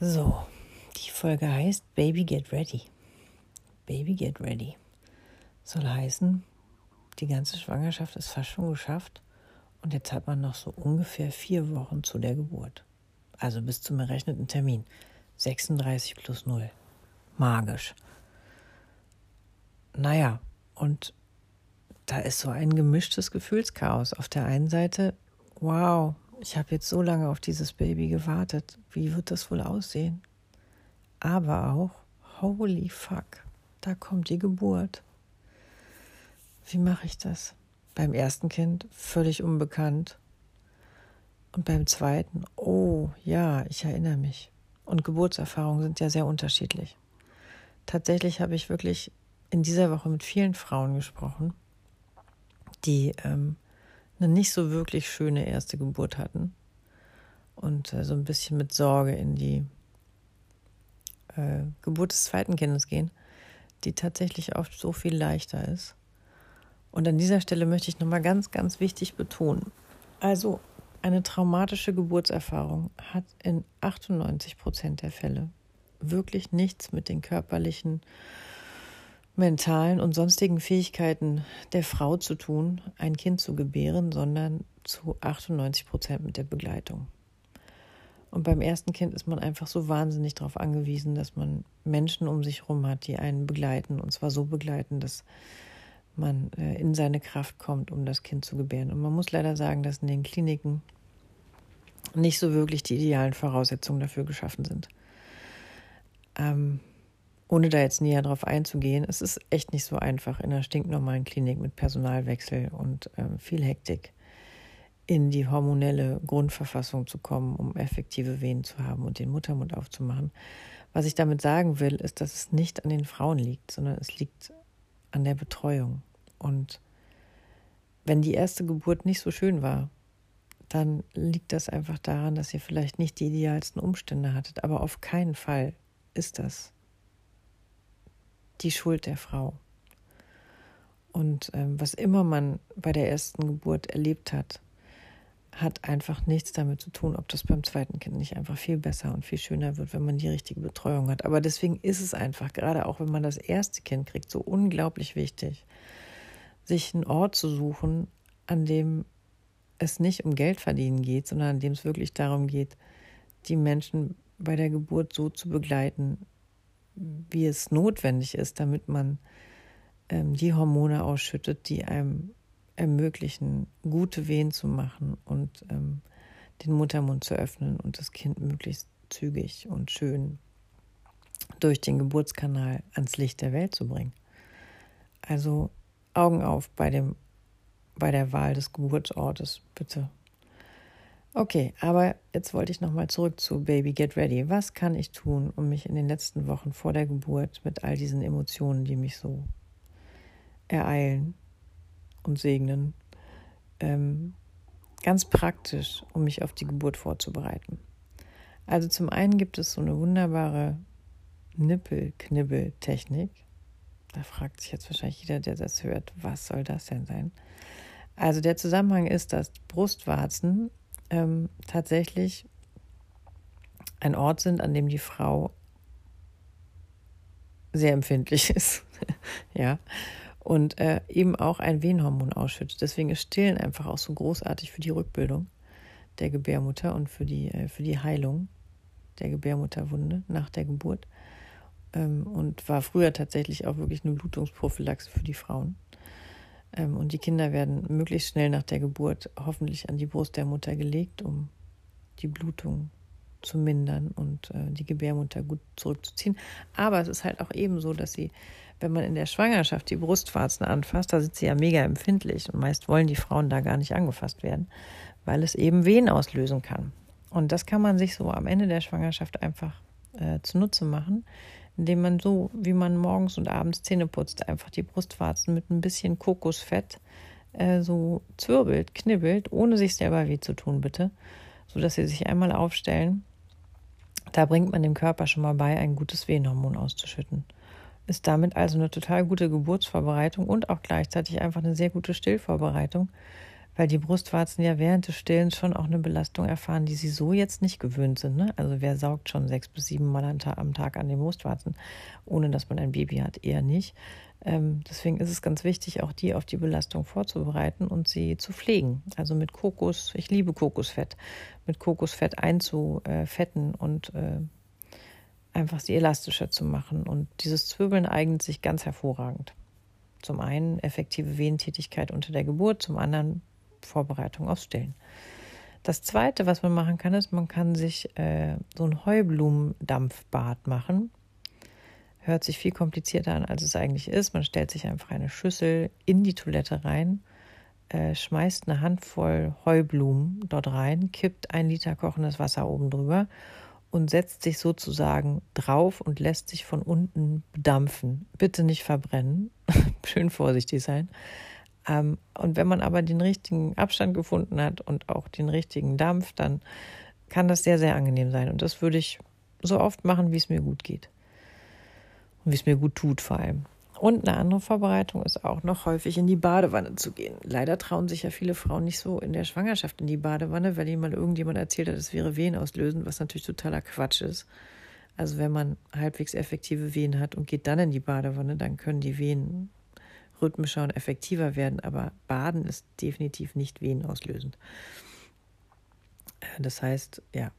So, die Folge heißt Baby Get Ready. Baby Get Ready. Soll heißen, die ganze Schwangerschaft ist fast schon geschafft und jetzt hat man noch so ungefähr vier Wochen zu der Geburt. Also bis zum errechneten Termin. 36 plus 0. Magisch. Naja, und da ist so ein gemischtes Gefühlschaos. Auf der einen Seite, wow, ich habe jetzt so lange auf dieses Baby gewartet. Wie wird das wohl aussehen? Aber auch, holy fuck, da kommt die Geburt. Wie mache ich das? Beim ersten Kind völlig unbekannt. Und beim zweiten, oh ja, ich erinnere mich. Und Geburtserfahrungen sind ja sehr unterschiedlich. Tatsächlich habe ich wirklich in dieser Woche mit vielen Frauen gesprochen, die ähm, eine nicht so wirklich schöne erste Geburt hatten und äh, so ein bisschen mit Sorge in die äh, Geburt des zweiten Kindes gehen, die tatsächlich oft so viel leichter ist. Und an dieser Stelle möchte ich nochmal ganz, ganz wichtig betonen. Also eine traumatische Geburtserfahrung hat in 98 Prozent der Fälle wirklich nichts mit den körperlichen mentalen und sonstigen Fähigkeiten der Frau zu tun, ein Kind zu gebären, sondern zu 98 Prozent mit der Begleitung. Und beim ersten Kind ist man einfach so wahnsinnig darauf angewiesen, dass man Menschen um sich herum hat, die einen begleiten. Und zwar so begleiten, dass man äh, in seine Kraft kommt, um das Kind zu gebären. Und man muss leider sagen, dass in den Kliniken nicht so wirklich die idealen Voraussetzungen dafür geschaffen sind. Ähm, ohne da jetzt näher drauf einzugehen, es ist echt nicht so einfach in einer stinknormalen Klinik mit Personalwechsel und ähm, viel Hektik in die hormonelle Grundverfassung zu kommen, um effektive Wehen zu haben und den Muttermund aufzumachen. Was ich damit sagen will, ist, dass es nicht an den Frauen liegt, sondern es liegt an der Betreuung. Und wenn die erste Geburt nicht so schön war, dann liegt das einfach daran, dass ihr vielleicht nicht die idealsten Umstände hattet. Aber auf keinen Fall ist das die Schuld der Frau. Und ähm, was immer man bei der ersten Geburt erlebt hat, hat einfach nichts damit zu tun, ob das beim zweiten Kind nicht einfach viel besser und viel schöner wird, wenn man die richtige Betreuung hat. Aber deswegen ist es einfach, gerade auch wenn man das erste Kind kriegt, so unglaublich wichtig, sich einen Ort zu suchen, an dem es nicht um Geld verdienen geht, sondern an dem es wirklich darum geht, die Menschen bei der Geburt so zu begleiten, wie es notwendig ist, damit man ähm, die Hormone ausschüttet, die einem ermöglichen, gute Wehen zu machen und ähm, den Muttermund zu öffnen und das Kind möglichst zügig und schön durch den Geburtskanal ans Licht der Welt zu bringen. Also Augen auf bei, dem, bei der Wahl des Geburtsortes, bitte. Okay, aber jetzt wollte ich nochmal zurück zu Baby Get Ready. Was kann ich tun, um mich in den letzten Wochen vor der Geburt mit all diesen Emotionen, die mich so ereilen, und segnen. Ähm, ganz praktisch, um mich auf die Geburt vorzubereiten. Also zum einen gibt es so eine wunderbare Nippelknibbel-Technik. Da fragt sich jetzt wahrscheinlich jeder, der das hört, was soll das denn sein? Also der Zusammenhang ist, dass Brustwarzen ähm, tatsächlich ein Ort sind, an dem die Frau sehr empfindlich ist. ja und äh, eben auch ein Wehenhormon ausschüttet. Deswegen ist Stillen einfach auch so großartig für die Rückbildung der Gebärmutter und für die, äh, für die Heilung der Gebärmutterwunde nach der Geburt. Ähm, und war früher tatsächlich auch wirklich eine Blutungsprophylaxe für die Frauen. Ähm, und die Kinder werden möglichst schnell nach der Geburt hoffentlich an die Brust der Mutter gelegt, um die Blutung zu mindern und äh, die Gebärmutter gut zurückzuziehen. Aber es ist halt auch eben so, dass sie wenn man in der Schwangerschaft die Brustwarzen anfasst, da sind sie ja mega empfindlich und meist wollen die Frauen da gar nicht angefasst werden, weil es eben Wehen auslösen kann. Und das kann man sich so am Ende der Schwangerschaft einfach äh, zunutze machen, indem man so, wie man morgens und abends Zähne putzt, einfach die Brustwarzen mit ein bisschen Kokosfett äh, so zwirbelt, knibbelt, ohne sich selber weh zu tun, bitte, sodass sie sich einmal aufstellen. Da bringt man dem Körper schon mal bei, ein gutes Wehenhormon auszuschütten ist damit also eine total gute Geburtsvorbereitung und auch gleichzeitig einfach eine sehr gute Stillvorbereitung, weil die Brustwarzen ja während des Stillens schon auch eine Belastung erfahren, die sie so jetzt nicht gewöhnt sind. Ne? Also wer saugt schon sechs bis sieben Mal am Tag an den Brustwarzen, ohne dass man ein Baby hat, eher nicht. Ähm, deswegen ist es ganz wichtig, auch die auf die Belastung vorzubereiten und sie zu pflegen. Also mit Kokos, ich liebe Kokosfett, mit Kokosfett einzufetten und äh, einfach sie elastischer zu machen. Und dieses Zwirbeln eignet sich ganz hervorragend. Zum einen effektive Wehentätigkeit unter der Geburt, zum anderen Vorbereitung aufs Stillen. Das zweite, was man machen kann, ist, man kann sich äh, so ein Heublumendampfbad machen. Hört sich viel komplizierter an, als es eigentlich ist. Man stellt sich einfach eine Schüssel in die Toilette rein, äh, schmeißt eine Handvoll Heublumen dort rein, kippt ein Liter kochendes Wasser oben drüber und setzt sich sozusagen drauf und lässt sich von unten bedampfen. Bitte nicht verbrennen, schön vorsichtig sein. Ähm, und wenn man aber den richtigen Abstand gefunden hat und auch den richtigen Dampf, dann kann das sehr, sehr angenehm sein. Und das würde ich so oft machen, wie es mir gut geht. Und wie es mir gut tut vor allem. Und eine andere Vorbereitung ist auch noch häufig in die Badewanne zu gehen. Leider trauen sich ja viele Frauen nicht so in der Schwangerschaft in die Badewanne, weil ihnen mal irgendjemand erzählt hat, es wäre Wehen auslösen, was natürlich totaler Quatsch ist. Also wenn man halbwegs effektive Wehen hat und geht dann in die Badewanne, dann können die Wehen rhythmischer und effektiver werden, aber Baden ist definitiv nicht wehenauslösend. Das heißt, ja,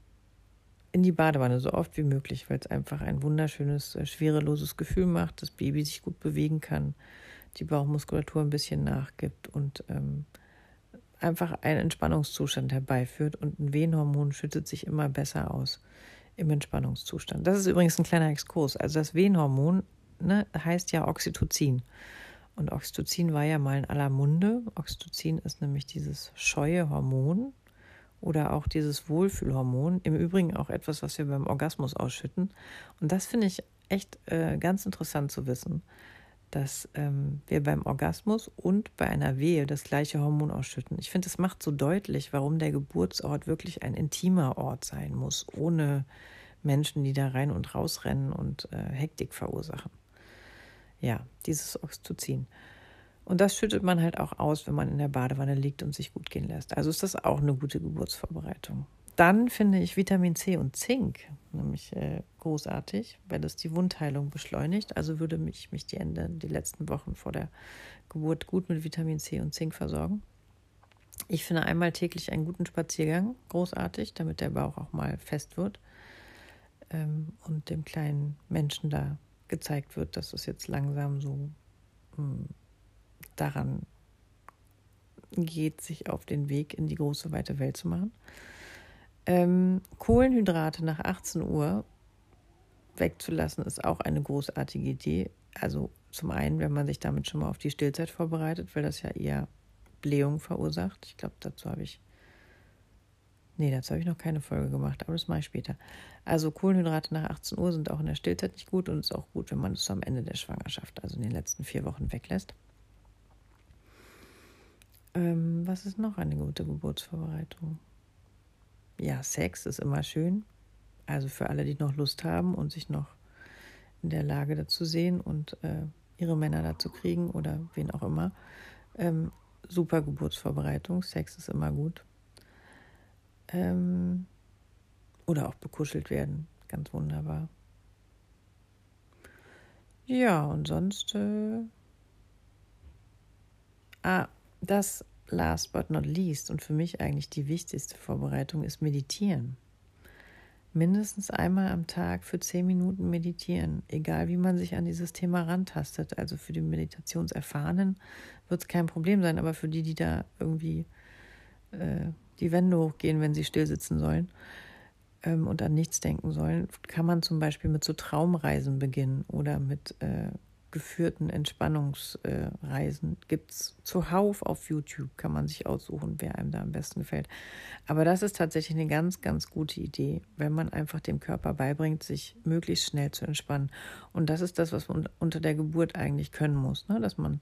in die Badewanne so oft wie möglich, weil es einfach ein wunderschönes, äh, schwereloses Gefühl macht, das Baby sich gut bewegen kann, die Bauchmuskulatur ein bisschen nachgibt und ähm, einfach einen Entspannungszustand herbeiführt. Und ein Wehenhormon schüttet sich immer besser aus im Entspannungszustand. Das ist übrigens ein kleiner Exkurs. Also das Wehenhormon ne, heißt ja Oxytocin. Und Oxytocin war ja mal in aller Munde. Oxytocin ist nämlich dieses scheue Hormon oder auch dieses Wohlfühlhormon. Im Übrigen auch etwas, was wir beim Orgasmus ausschütten. Und das finde ich echt äh, ganz interessant zu wissen, dass ähm, wir beim Orgasmus und bei einer Wehe das gleiche Hormon ausschütten. Ich finde, es macht so deutlich, warum der Geburtsort wirklich ein intimer Ort sein muss, ohne Menschen, die da rein und raus rennen und äh, Hektik verursachen. Ja, dieses Oxytocin. Und das schüttet man halt auch aus, wenn man in der Badewanne liegt und sich gut gehen lässt. Also ist das auch eine gute Geburtsvorbereitung. Dann finde ich Vitamin C und Zink nämlich äh, großartig, weil das die Wundheilung beschleunigt. Also würde mich, mich die Ende, die letzten Wochen vor der Geburt gut mit Vitamin C und Zink versorgen. Ich finde einmal täglich einen guten Spaziergang großartig, damit der Bauch auch mal fest wird ähm, und dem kleinen Menschen da gezeigt wird, dass es jetzt langsam so hm, daran geht, sich auf den Weg in die große weite Welt zu machen. Ähm, Kohlenhydrate nach 18 Uhr wegzulassen, ist auch eine großartige Idee. Also zum einen, wenn man sich damit schon mal auf die Stillzeit vorbereitet, weil das ja eher Blähung verursacht. Ich glaube, dazu habe ich Nee, dazu habe ich noch keine Folge gemacht, aber das mache ich später. Also Kohlenhydrate nach 18 Uhr sind auch in der Stillzeit nicht gut und ist auch gut, wenn man es am Ende der Schwangerschaft, also in den letzten vier Wochen weglässt. Ähm, was ist noch eine gute Geburtsvorbereitung? Ja, Sex ist immer schön. Also für alle, die noch Lust haben und sich noch in der Lage dazu sehen und äh, ihre Männer dazu kriegen oder wen auch immer. Ähm, super Geburtsvorbereitung. Sex ist immer gut. Ähm, oder auch bekuschelt werden. Ganz wunderbar. Ja, und sonst. Äh, ah, das last but not least und für mich eigentlich die wichtigste Vorbereitung ist Meditieren. Mindestens einmal am Tag für zehn Minuten meditieren, egal wie man sich an dieses Thema rantastet. Also für die Meditationserfahrenen wird es kein Problem sein, aber für die, die da irgendwie äh, die Wände hochgehen, wenn sie still sitzen sollen ähm, und an nichts denken sollen, kann man zum Beispiel mit so Traumreisen beginnen oder mit äh, geführten Entspannungsreisen. Äh, Gibt es zuhauf auf YouTube, kann man sich aussuchen, wer einem da am besten gefällt. Aber das ist tatsächlich eine ganz, ganz gute Idee, wenn man einfach dem Körper beibringt, sich möglichst schnell zu entspannen. Und das ist das, was man unter der Geburt eigentlich können muss, ne? dass man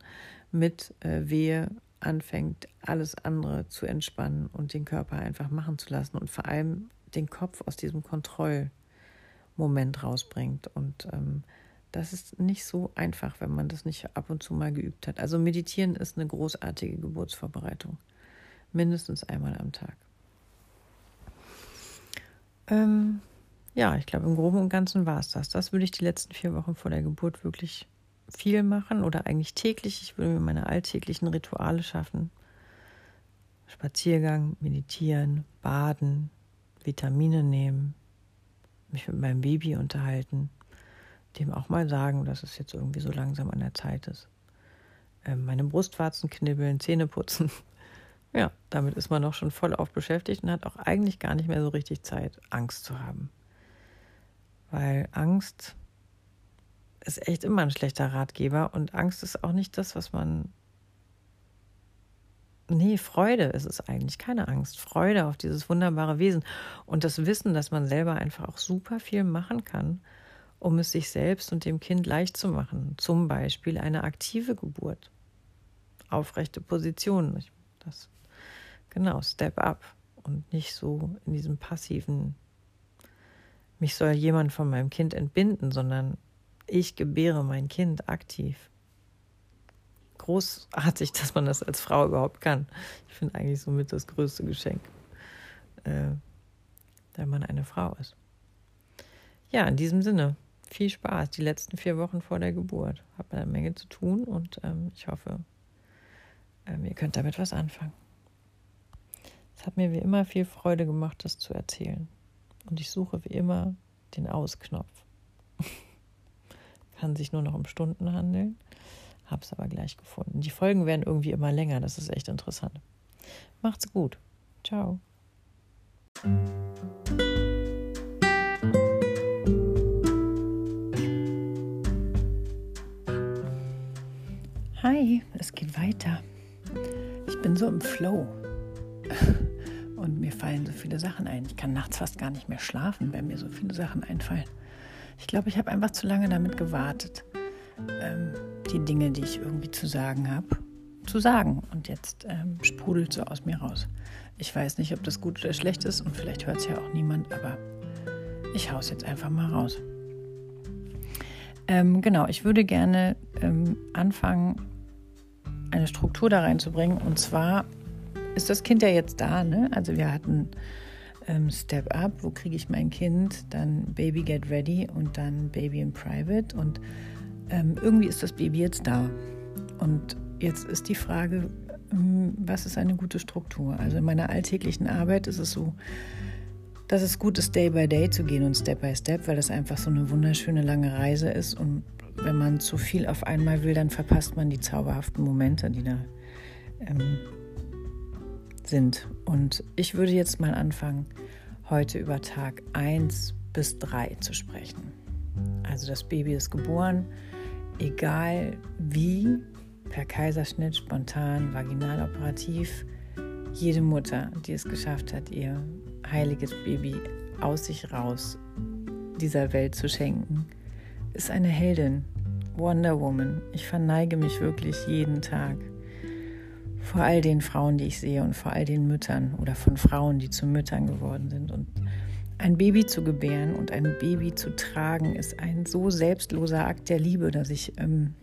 mit äh, Wehe anfängt, alles andere zu entspannen und den Körper einfach machen zu lassen und vor allem den Kopf aus diesem Kontrollmoment rausbringt. Und ähm, das ist nicht so einfach, wenn man das nicht ab und zu mal geübt hat. Also meditieren ist eine großartige Geburtsvorbereitung. Mindestens einmal am Tag. Ähm, ja, ich glaube, im Groben und Ganzen war es das. Das würde ich die letzten vier Wochen vor der Geburt wirklich viel machen oder eigentlich täglich. Ich würde mir meine alltäglichen Rituale schaffen. Spaziergang, meditieren, baden, Vitamine nehmen, mich mit meinem Baby unterhalten, dem auch mal sagen, dass es jetzt irgendwie so langsam an der Zeit ist. Ähm, meine Brustwarzen knibbeln, Zähne putzen. Ja, damit ist man auch schon voll auf beschäftigt und hat auch eigentlich gar nicht mehr so richtig Zeit, Angst zu haben. Weil Angst ist echt immer ein schlechter Ratgeber und Angst ist auch nicht das, was man. Nee, Freude ist es eigentlich, keine Angst. Freude auf dieses wunderbare Wesen und das Wissen, dass man selber einfach auch super viel machen kann, um es sich selbst und dem Kind leicht zu machen. Zum Beispiel eine aktive Geburt, aufrechte Position. Das, genau, Step up und nicht so in diesem passiven, mich soll jemand von meinem Kind entbinden, sondern ich gebäre mein Kind aktiv. Großartig, dass man das als Frau überhaupt kann. Ich finde eigentlich somit das größte Geschenk, äh, wenn man eine Frau ist. Ja, in diesem Sinne, viel Spaß die letzten vier Wochen vor der Geburt. Habe eine Menge zu tun und ähm, ich hoffe, ähm, ihr könnt damit was anfangen. Es hat mir wie immer viel Freude gemacht, das zu erzählen. Und ich suche wie immer den Ausknopf. Kann sich nur noch um Stunden handeln. Hab's aber gleich gefunden. Die Folgen werden irgendwie immer länger. Das ist echt interessant. Macht's gut. Ciao. Hi, es geht weiter. Ich bin so im Flow. Und mir fallen so viele Sachen ein. Ich kann nachts fast gar nicht mehr schlafen, wenn mir so viele Sachen einfallen. Ich glaube, ich habe einfach zu lange damit gewartet, ähm, die Dinge, die ich irgendwie zu sagen habe, zu sagen. Und jetzt ähm, sprudelt so aus mir raus. Ich weiß nicht, ob das gut oder schlecht ist und vielleicht hört es ja auch niemand, aber ich haue es jetzt einfach mal raus. Ähm, genau, ich würde gerne ähm, anfangen, eine Struktur da reinzubringen. Und zwar ist das Kind ja jetzt da. Ne? Also wir hatten ähm, Step Up, wo kriege ich mein Kind, dann Baby Get Ready und dann Baby in Private. Und ähm, irgendwie ist das Baby jetzt da. Und jetzt ist die Frage, ähm, was ist eine gute Struktur? Also in meiner alltäglichen Arbeit ist es so, dass es gut ist, Day by Day zu gehen und Step by Step, weil das einfach so eine wunderschöne lange Reise ist. Und wenn man zu viel auf einmal will, dann verpasst man die zauberhaften Momente, die da ähm, sind. Und ich würde jetzt mal anfangen, heute über Tag 1 bis 3 zu sprechen. Also das Baby ist geboren, egal wie, per Kaiserschnitt, spontan, vaginal operativ. Jede Mutter, die es geschafft hat, ihr heiliges Baby aus sich raus dieser Welt zu schenken, ist eine Heldin. Wonder Woman. Ich verneige mich wirklich jeden Tag vor all den Frauen, die ich sehe und vor all den Müttern oder von Frauen, die zu Müttern geworden sind. Und ein Baby zu gebären und ein Baby zu tragen, ist ein so selbstloser Akt der Liebe, dass ich ähm,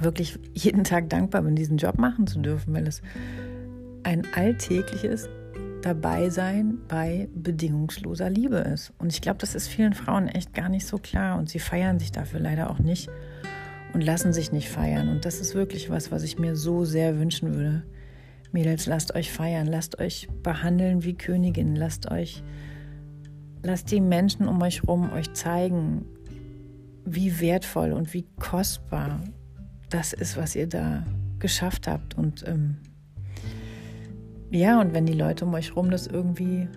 wirklich jeden Tag dankbar bin, diesen Job machen zu dürfen, weil es ein alltägliches Dabeisein bei bedingungsloser Liebe ist. Und ich glaube, das ist vielen Frauen echt gar nicht so klar und sie feiern sich dafür leider auch nicht und lassen sich nicht feiern. Und das ist wirklich was, was ich mir so sehr wünschen würde. Mädels, lasst euch feiern, lasst euch behandeln wie Königin, lasst euch, lasst die Menschen um euch rum euch zeigen, wie wertvoll und wie kostbar das ist, was ihr da geschafft habt. Und ähm, ja, und wenn die Leute um euch rum das irgendwie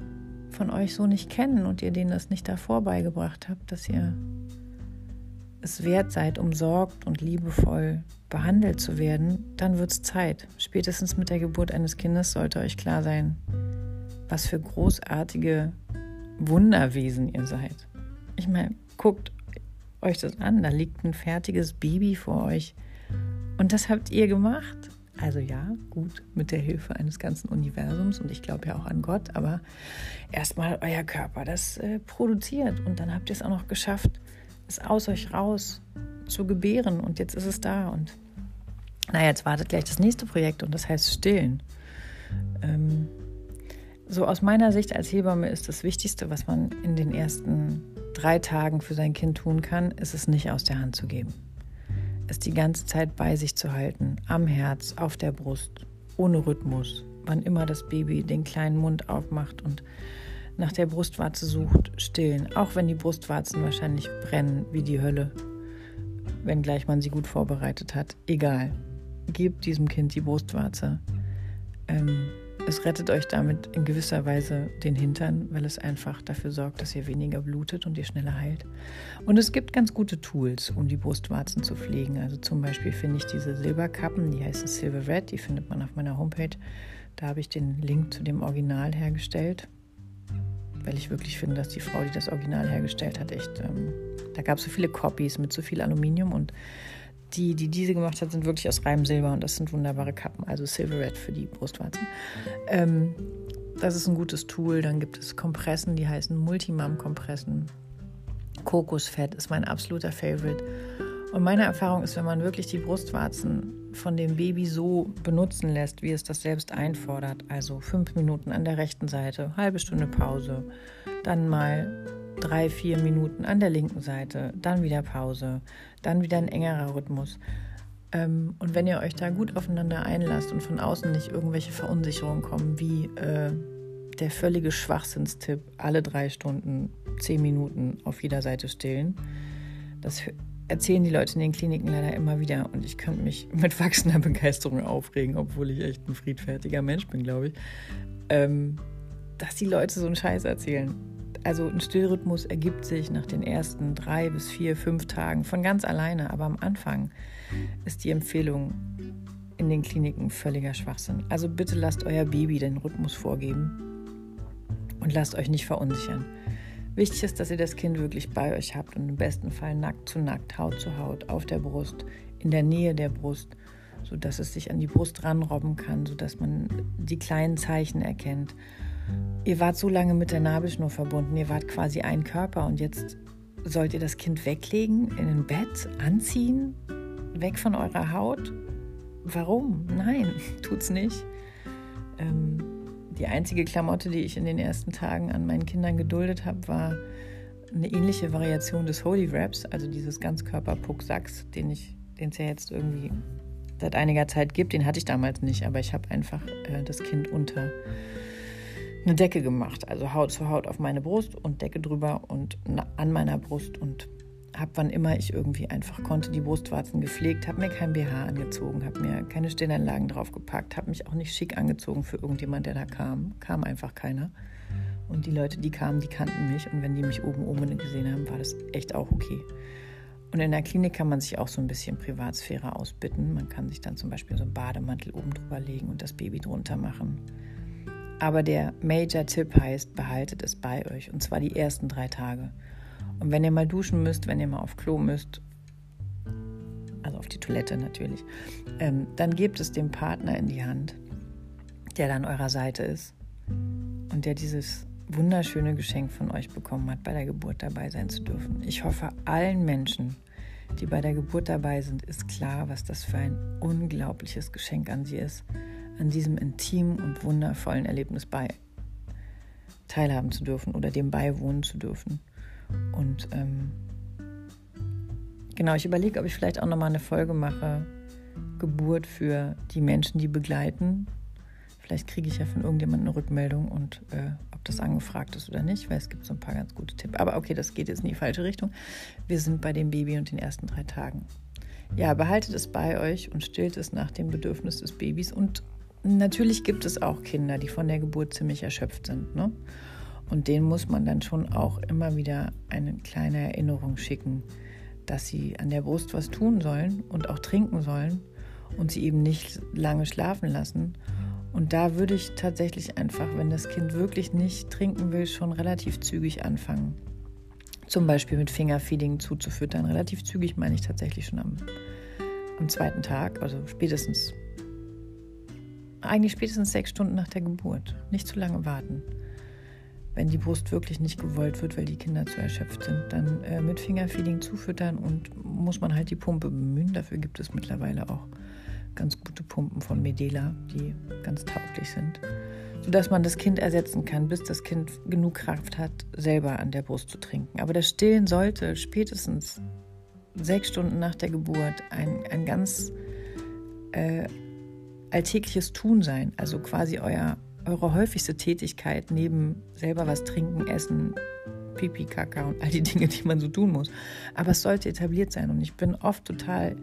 von euch so nicht kennen und ihr denen das nicht davor beigebracht habt, dass ihr es wert seid, umsorgt und liebevoll behandelt zu werden, dann wird es Zeit. Spätestens mit der Geburt eines Kindes sollte euch klar sein, was für großartige Wunderwesen ihr seid. Ich meine, guckt euch das an, da liegt ein fertiges Baby vor euch und das habt ihr gemacht. Also ja, gut, mit der Hilfe eines ganzen Universums und ich glaube ja auch an Gott, aber erstmal euer Körper das äh, produziert und dann habt ihr es auch noch geschafft, es aus euch raus zu gebären und jetzt ist es da und naja, jetzt wartet gleich das nächste Projekt und das heißt Stillen. Ähm, so aus meiner Sicht als Hebamme ist das Wichtigste, was man in den ersten drei Tagen für sein Kind tun kann, ist es nicht aus der Hand zu geben. Es die ganze Zeit bei sich zu halten, am Herz, auf der Brust, ohne Rhythmus, wann immer das Baby den kleinen Mund aufmacht und nach der Brustwarze sucht, stillen, auch wenn die Brustwarzen wahrscheinlich brennen wie die Hölle, wenngleich man sie gut vorbereitet hat. Egal, gebt diesem Kind die Brustwarze. Ähm, es rettet euch damit in gewisser Weise den Hintern, weil es einfach dafür sorgt, dass ihr weniger blutet und ihr schneller heilt. Und es gibt ganz gute Tools, um die Brustwarzen zu pflegen. Also zum Beispiel finde ich diese Silberkappen, die heißen Silver Red, die findet man auf meiner Homepage. Da habe ich den Link zu dem Original hergestellt weil ich wirklich finde, dass die Frau, die das Original hergestellt hat, echt, ähm, da gab es so viele Copies mit so viel Aluminium und die, die diese gemacht hat, sind wirklich aus reinem Silber und das sind wunderbare Kappen, also Silver Red für die Brustwarzen. Ähm, das ist ein gutes Tool. Dann gibt es Kompressen, die heißen Multimam-Kompressen. Kokosfett ist mein absoluter Favorite. Und meine Erfahrung ist, wenn man wirklich die Brustwarzen von dem Baby so benutzen lässt, wie es das selbst einfordert, also fünf Minuten an der rechten Seite, halbe Stunde Pause, dann mal drei, vier Minuten an der linken Seite, dann wieder Pause, dann wieder ein engerer Rhythmus. Ähm, und wenn ihr euch da gut aufeinander einlasst und von außen nicht irgendwelche Verunsicherungen kommen, wie äh, der völlige Schwachsinnstipp, alle drei Stunden zehn Minuten auf jeder Seite stillen, das erzählen die Leute in den Kliniken leider immer wieder und ich könnte mich mit wachsender Begeisterung aufregen, obwohl ich echt ein friedfertiger Mensch bin, glaube ich, ähm, dass die Leute so einen Scheiß erzählen. Also ein Stillrhythmus ergibt sich nach den ersten drei bis vier, fünf Tagen von ganz alleine, aber am Anfang ist die Empfehlung in den Kliniken völliger Schwachsinn. Also bitte lasst euer Baby den Rhythmus vorgeben und lasst euch nicht verunsichern. Wichtig ist, dass ihr das Kind wirklich bei euch habt und im besten Fall nackt zu nackt, Haut zu Haut, auf der Brust, in der Nähe der Brust, sodass es sich an die Brust ranrobben kann, sodass man die kleinen Zeichen erkennt. Ihr wart so lange mit der Nabelschnur verbunden, ihr wart quasi ein Körper und jetzt sollt ihr das Kind weglegen, in ein Bett, anziehen, weg von eurer Haut? Warum? Nein, tut's nicht. Ähm, die einzige Klamotte, die ich in den ersten Tagen an meinen Kindern geduldet habe, war eine ähnliche Variation des Holy Wraps, also dieses Ganzkörper-Puck-Sachs, den ich, den es ja jetzt irgendwie seit einiger Zeit gibt. Den hatte ich damals nicht, aber ich habe einfach äh, das Kind unter eine Decke gemacht, also Haut zu Haut auf meine Brust und Decke drüber und an meiner Brust und habe, wann immer ich irgendwie einfach konnte, die Brustwarzen gepflegt, habe mir kein BH angezogen, habe mir keine Stillanlagen draufgepackt, habe mich auch nicht schick angezogen für irgendjemand, der da kam. Kam einfach keiner. Und die Leute, die kamen, die kannten mich. Und wenn die mich oben ohne gesehen haben, war das echt auch okay. Und in der Klinik kann man sich auch so ein bisschen Privatsphäre ausbitten. Man kann sich dann zum Beispiel so einen Bademantel oben drüber legen und das Baby drunter machen. Aber der Major-Tipp heißt, behaltet es bei euch. Und zwar die ersten drei Tage. Und wenn ihr mal duschen müsst, wenn ihr mal auf Klo müsst, also auf die Toilette natürlich, ähm, dann gebt es dem Partner in die Hand, der dann an eurer Seite ist und der dieses wunderschöne Geschenk von euch bekommen hat, bei der Geburt dabei sein zu dürfen. Ich hoffe, allen Menschen, die bei der Geburt dabei sind, ist klar, was das für ein unglaubliches Geschenk an sie ist, an diesem intimen und wundervollen Erlebnis bei teilhaben zu dürfen oder dem beiwohnen zu dürfen. Und ähm, genau, ich überlege, ob ich vielleicht auch nochmal eine Folge mache, Geburt für die Menschen, die begleiten. Vielleicht kriege ich ja von irgendjemandem eine Rückmeldung und äh, ob das angefragt ist oder nicht, weil es gibt so ein paar ganz gute Tipps. Aber okay, das geht jetzt in die falsche Richtung. Wir sind bei dem Baby und den ersten drei Tagen. Ja, behaltet es bei euch und stillt es nach dem Bedürfnis des Babys. Und natürlich gibt es auch Kinder, die von der Geburt ziemlich erschöpft sind. Ne? Und denen muss man dann schon auch immer wieder eine kleine Erinnerung schicken, dass sie an der Brust was tun sollen und auch trinken sollen und sie eben nicht lange schlafen lassen. Und da würde ich tatsächlich einfach, wenn das Kind wirklich nicht trinken will, schon relativ zügig anfangen. Zum Beispiel mit Fingerfeeding zuzufüttern. Relativ zügig meine ich tatsächlich schon am, am zweiten Tag, also spätestens, eigentlich spätestens sechs Stunden nach der Geburt. Nicht zu lange warten wenn die Brust wirklich nicht gewollt wird, weil die Kinder zu erschöpft sind, dann äh, mit Fingerfeeding zufüttern und muss man halt die Pumpe bemühen. Dafür gibt es mittlerweile auch ganz gute Pumpen von Medela, die ganz tauglich sind, sodass man das Kind ersetzen kann, bis das Kind genug Kraft hat, selber an der Brust zu trinken. Aber das Stillen sollte spätestens sechs Stunden nach der Geburt ein, ein ganz äh, alltägliches Tun sein, also quasi euer, eure häufigste Tätigkeit neben selber was trinken, essen, Pipi, Kaka und all die Dinge, die man so tun muss. Aber es sollte etabliert sein und ich bin oft total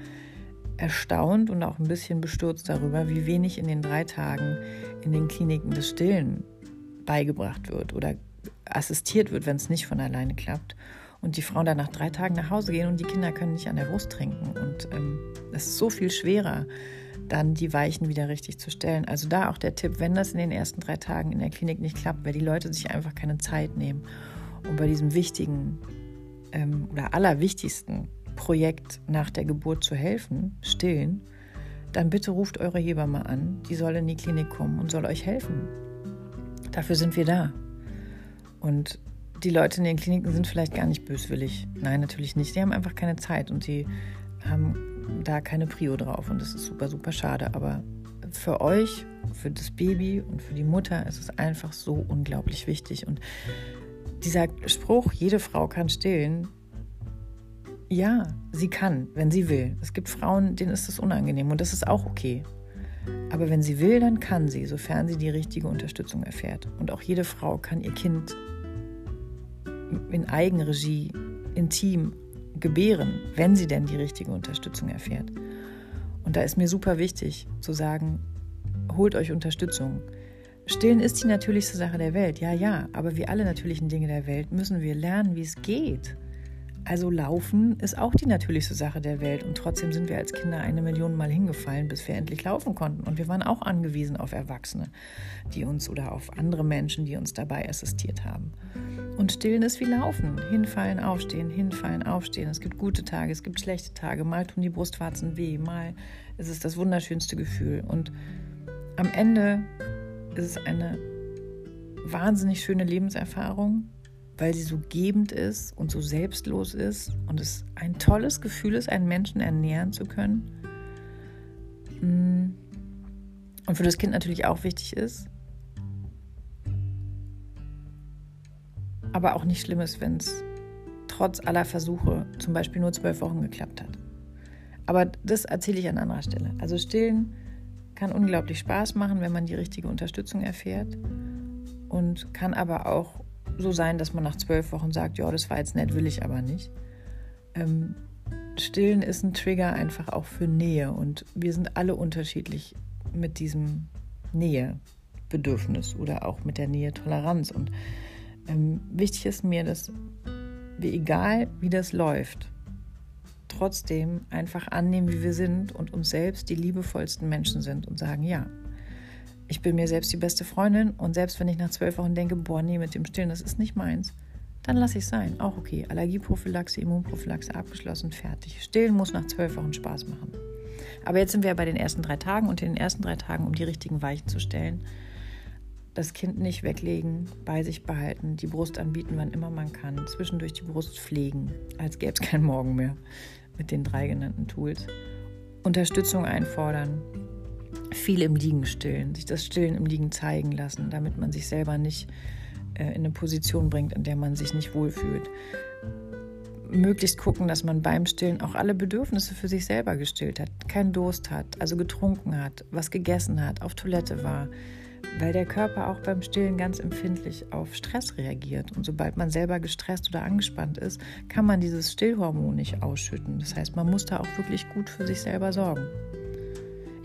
erstaunt und auch ein bisschen bestürzt darüber, wie wenig in den drei Tagen in den Kliniken des Stillen beigebracht wird oder assistiert wird, wenn es nicht von alleine klappt. Und die Frauen dann nach drei Tagen nach Hause gehen und die Kinder können nicht an der Brust trinken. Und ähm, es ist so viel schwerer, dann die Weichen wieder richtig zu stellen. Also da auch der Tipp, wenn das in den ersten drei Tagen in der Klinik nicht klappt, weil die Leute sich einfach keine Zeit nehmen, um bei diesem wichtigen ähm, oder allerwichtigsten Projekt nach der Geburt zu helfen, stillen, dann bitte ruft eure Hebamme an. Die soll in die Klinik kommen und soll euch helfen. Dafür sind wir da. Und die Leute in den Kliniken sind vielleicht gar nicht böswillig. Nein, natürlich nicht. Die haben einfach keine Zeit und sie haben da keine Prio drauf. Und das ist super, super schade. Aber für euch, für das Baby und für die Mutter ist es einfach so unglaublich wichtig. Und dieser Spruch, jede Frau kann stillen, ja, sie kann, wenn sie will. Es gibt Frauen, denen ist das unangenehm und das ist auch okay. Aber wenn sie will, dann kann sie, sofern sie die richtige Unterstützung erfährt. Und auch jede Frau kann ihr Kind in Eigenregie, intim gebären, wenn sie denn die richtige Unterstützung erfährt. Und da ist mir super wichtig zu sagen, holt euch Unterstützung. Stillen ist die natürlichste Sache der Welt, ja, ja, aber wie alle natürlichen Dinge der Welt müssen wir lernen, wie es geht. Also laufen ist auch die natürlichste Sache der Welt und trotzdem sind wir als Kinder eine Million Mal hingefallen, bis wir endlich laufen konnten. Und wir waren auch angewiesen auf Erwachsene, die uns oder auf andere Menschen, die uns dabei assistiert haben. Und stillen ist wie laufen. Hinfallen, aufstehen, hinfallen, aufstehen. Es gibt gute Tage, es gibt schlechte Tage. Mal tun die Brustwarzen weh, mal ist es das wunderschönste Gefühl. Und am Ende ist es eine wahnsinnig schöne Lebenserfahrung weil sie so gebend ist und so selbstlos ist und es ein tolles Gefühl ist, einen Menschen ernähren zu können. Mm. Und für das Kind natürlich auch wichtig ist. Aber auch nicht schlimm ist, wenn es trotz aller Versuche zum Beispiel nur zwölf Wochen geklappt hat. Aber das erzähle ich an anderer Stelle. Also stillen kann unglaublich Spaß machen, wenn man die richtige Unterstützung erfährt und kann aber auch so sein, dass man nach zwölf Wochen sagt, ja, das war jetzt nett, will ich aber nicht. Ähm, Stillen ist ein Trigger einfach auch für Nähe und wir sind alle unterschiedlich mit diesem Nähebedürfnis oder auch mit der Nähe-Toleranz. Und ähm, wichtig ist mir, dass wir, egal wie das läuft, trotzdem einfach annehmen, wie wir sind und uns selbst die liebevollsten Menschen sind und sagen, ja, ich bin mir selbst die beste Freundin und selbst wenn ich nach zwölf Wochen denke, boah, nee, mit dem Stillen, das ist nicht meins, dann lasse ich es sein. Auch okay. Allergieprophylaxe, Immunprophylaxe abgeschlossen, fertig. Stillen muss nach zwölf Wochen Spaß machen. Aber jetzt sind wir bei den ersten drei Tagen und in den ersten drei Tagen, um die richtigen Weichen zu stellen, das Kind nicht weglegen, bei sich behalten, die Brust anbieten, wann immer man kann, zwischendurch die Brust pflegen, als gäbe es keinen Morgen mehr mit den drei genannten Tools. Unterstützung einfordern, viel im Liegen stillen, sich das Stillen im Liegen zeigen lassen, damit man sich selber nicht äh, in eine Position bringt, in der man sich nicht wohlfühlt. Möglichst gucken, dass man beim Stillen auch alle Bedürfnisse für sich selber gestillt hat, keinen Durst hat, also getrunken hat, was gegessen hat, auf Toilette war, weil der Körper auch beim Stillen ganz empfindlich auf Stress reagiert. Und sobald man selber gestresst oder angespannt ist, kann man dieses Stillhormon nicht ausschütten. Das heißt, man muss da auch wirklich gut für sich selber sorgen.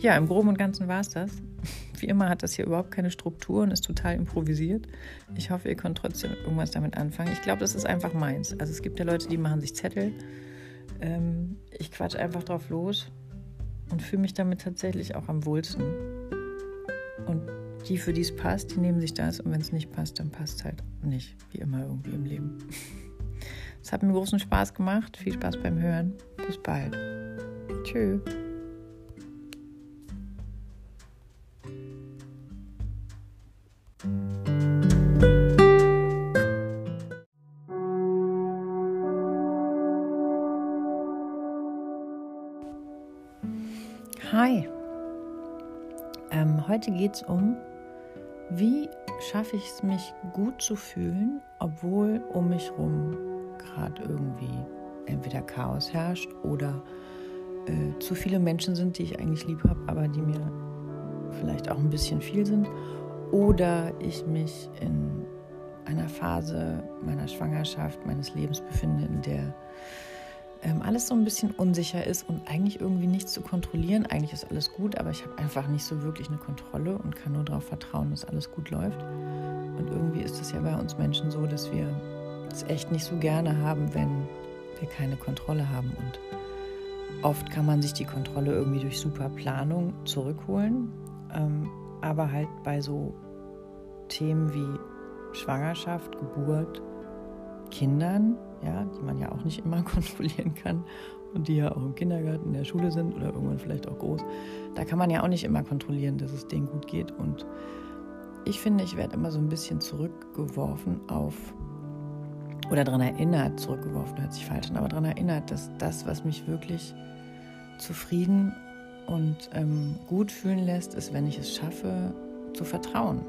Ja, im Groben und Ganzen war es das. Wie immer hat das hier überhaupt keine Struktur und ist total improvisiert. Ich hoffe, ihr könnt trotzdem irgendwas damit anfangen. Ich glaube, das ist einfach meins. Also es gibt ja Leute, die machen sich Zettel. Ähm, ich quatsch einfach drauf los und fühle mich damit tatsächlich auch am wohlsten. Und die, für die es passt, die nehmen sich das. Und wenn es nicht passt, dann passt es halt nicht. Wie immer irgendwie im Leben. Es hat mir großen Spaß gemacht. Viel Spaß beim Hören. Bis bald. Tschüss. Geht es um, wie schaffe ich es, mich gut zu fühlen, obwohl um mich herum gerade irgendwie entweder Chaos herrscht oder äh, zu viele Menschen sind, die ich eigentlich lieb habe, aber die mir vielleicht auch ein bisschen viel sind. Oder ich mich in einer Phase meiner Schwangerschaft, meines Lebens befinde, in der ähm, alles so ein bisschen unsicher ist und eigentlich irgendwie nichts zu kontrollieren. Eigentlich ist alles gut, aber ich habe einfach nicht so wirklich eine Kontrolle und kann nur darauf vertrauen, dass alles gut läuft. Und irgendwie ist es ja bei uns Menschen so, dass wir es echt nicht so gerne haben, wenn wir keine Kontrolle haben. Und oft kann man sich die Kontrolle irgendwie durch super Planung zurückholen. Ähm, aber halt bei so Themen wie Schwangerschaft, Geburt, Kindern, ja, die man ja auch nicht immer kontrollieren kann und die ja auch im Kindergarten, in der Schule sind oder irgendwann vielleicht auch groß, da kann man ja auch nicht immer kontrollieren, dass es denen gut geht. Und ich finde, ich werde immer so ein bisschen zurückgeworfen auf oder daran erinnert, zurückgeworfen hört sich falsch an, aber daran erinnert, dass das, was mich wirklich zufrieden und ähm, gut fühlen lässt, ist, wenn ich es schaffe, zu vertrauen,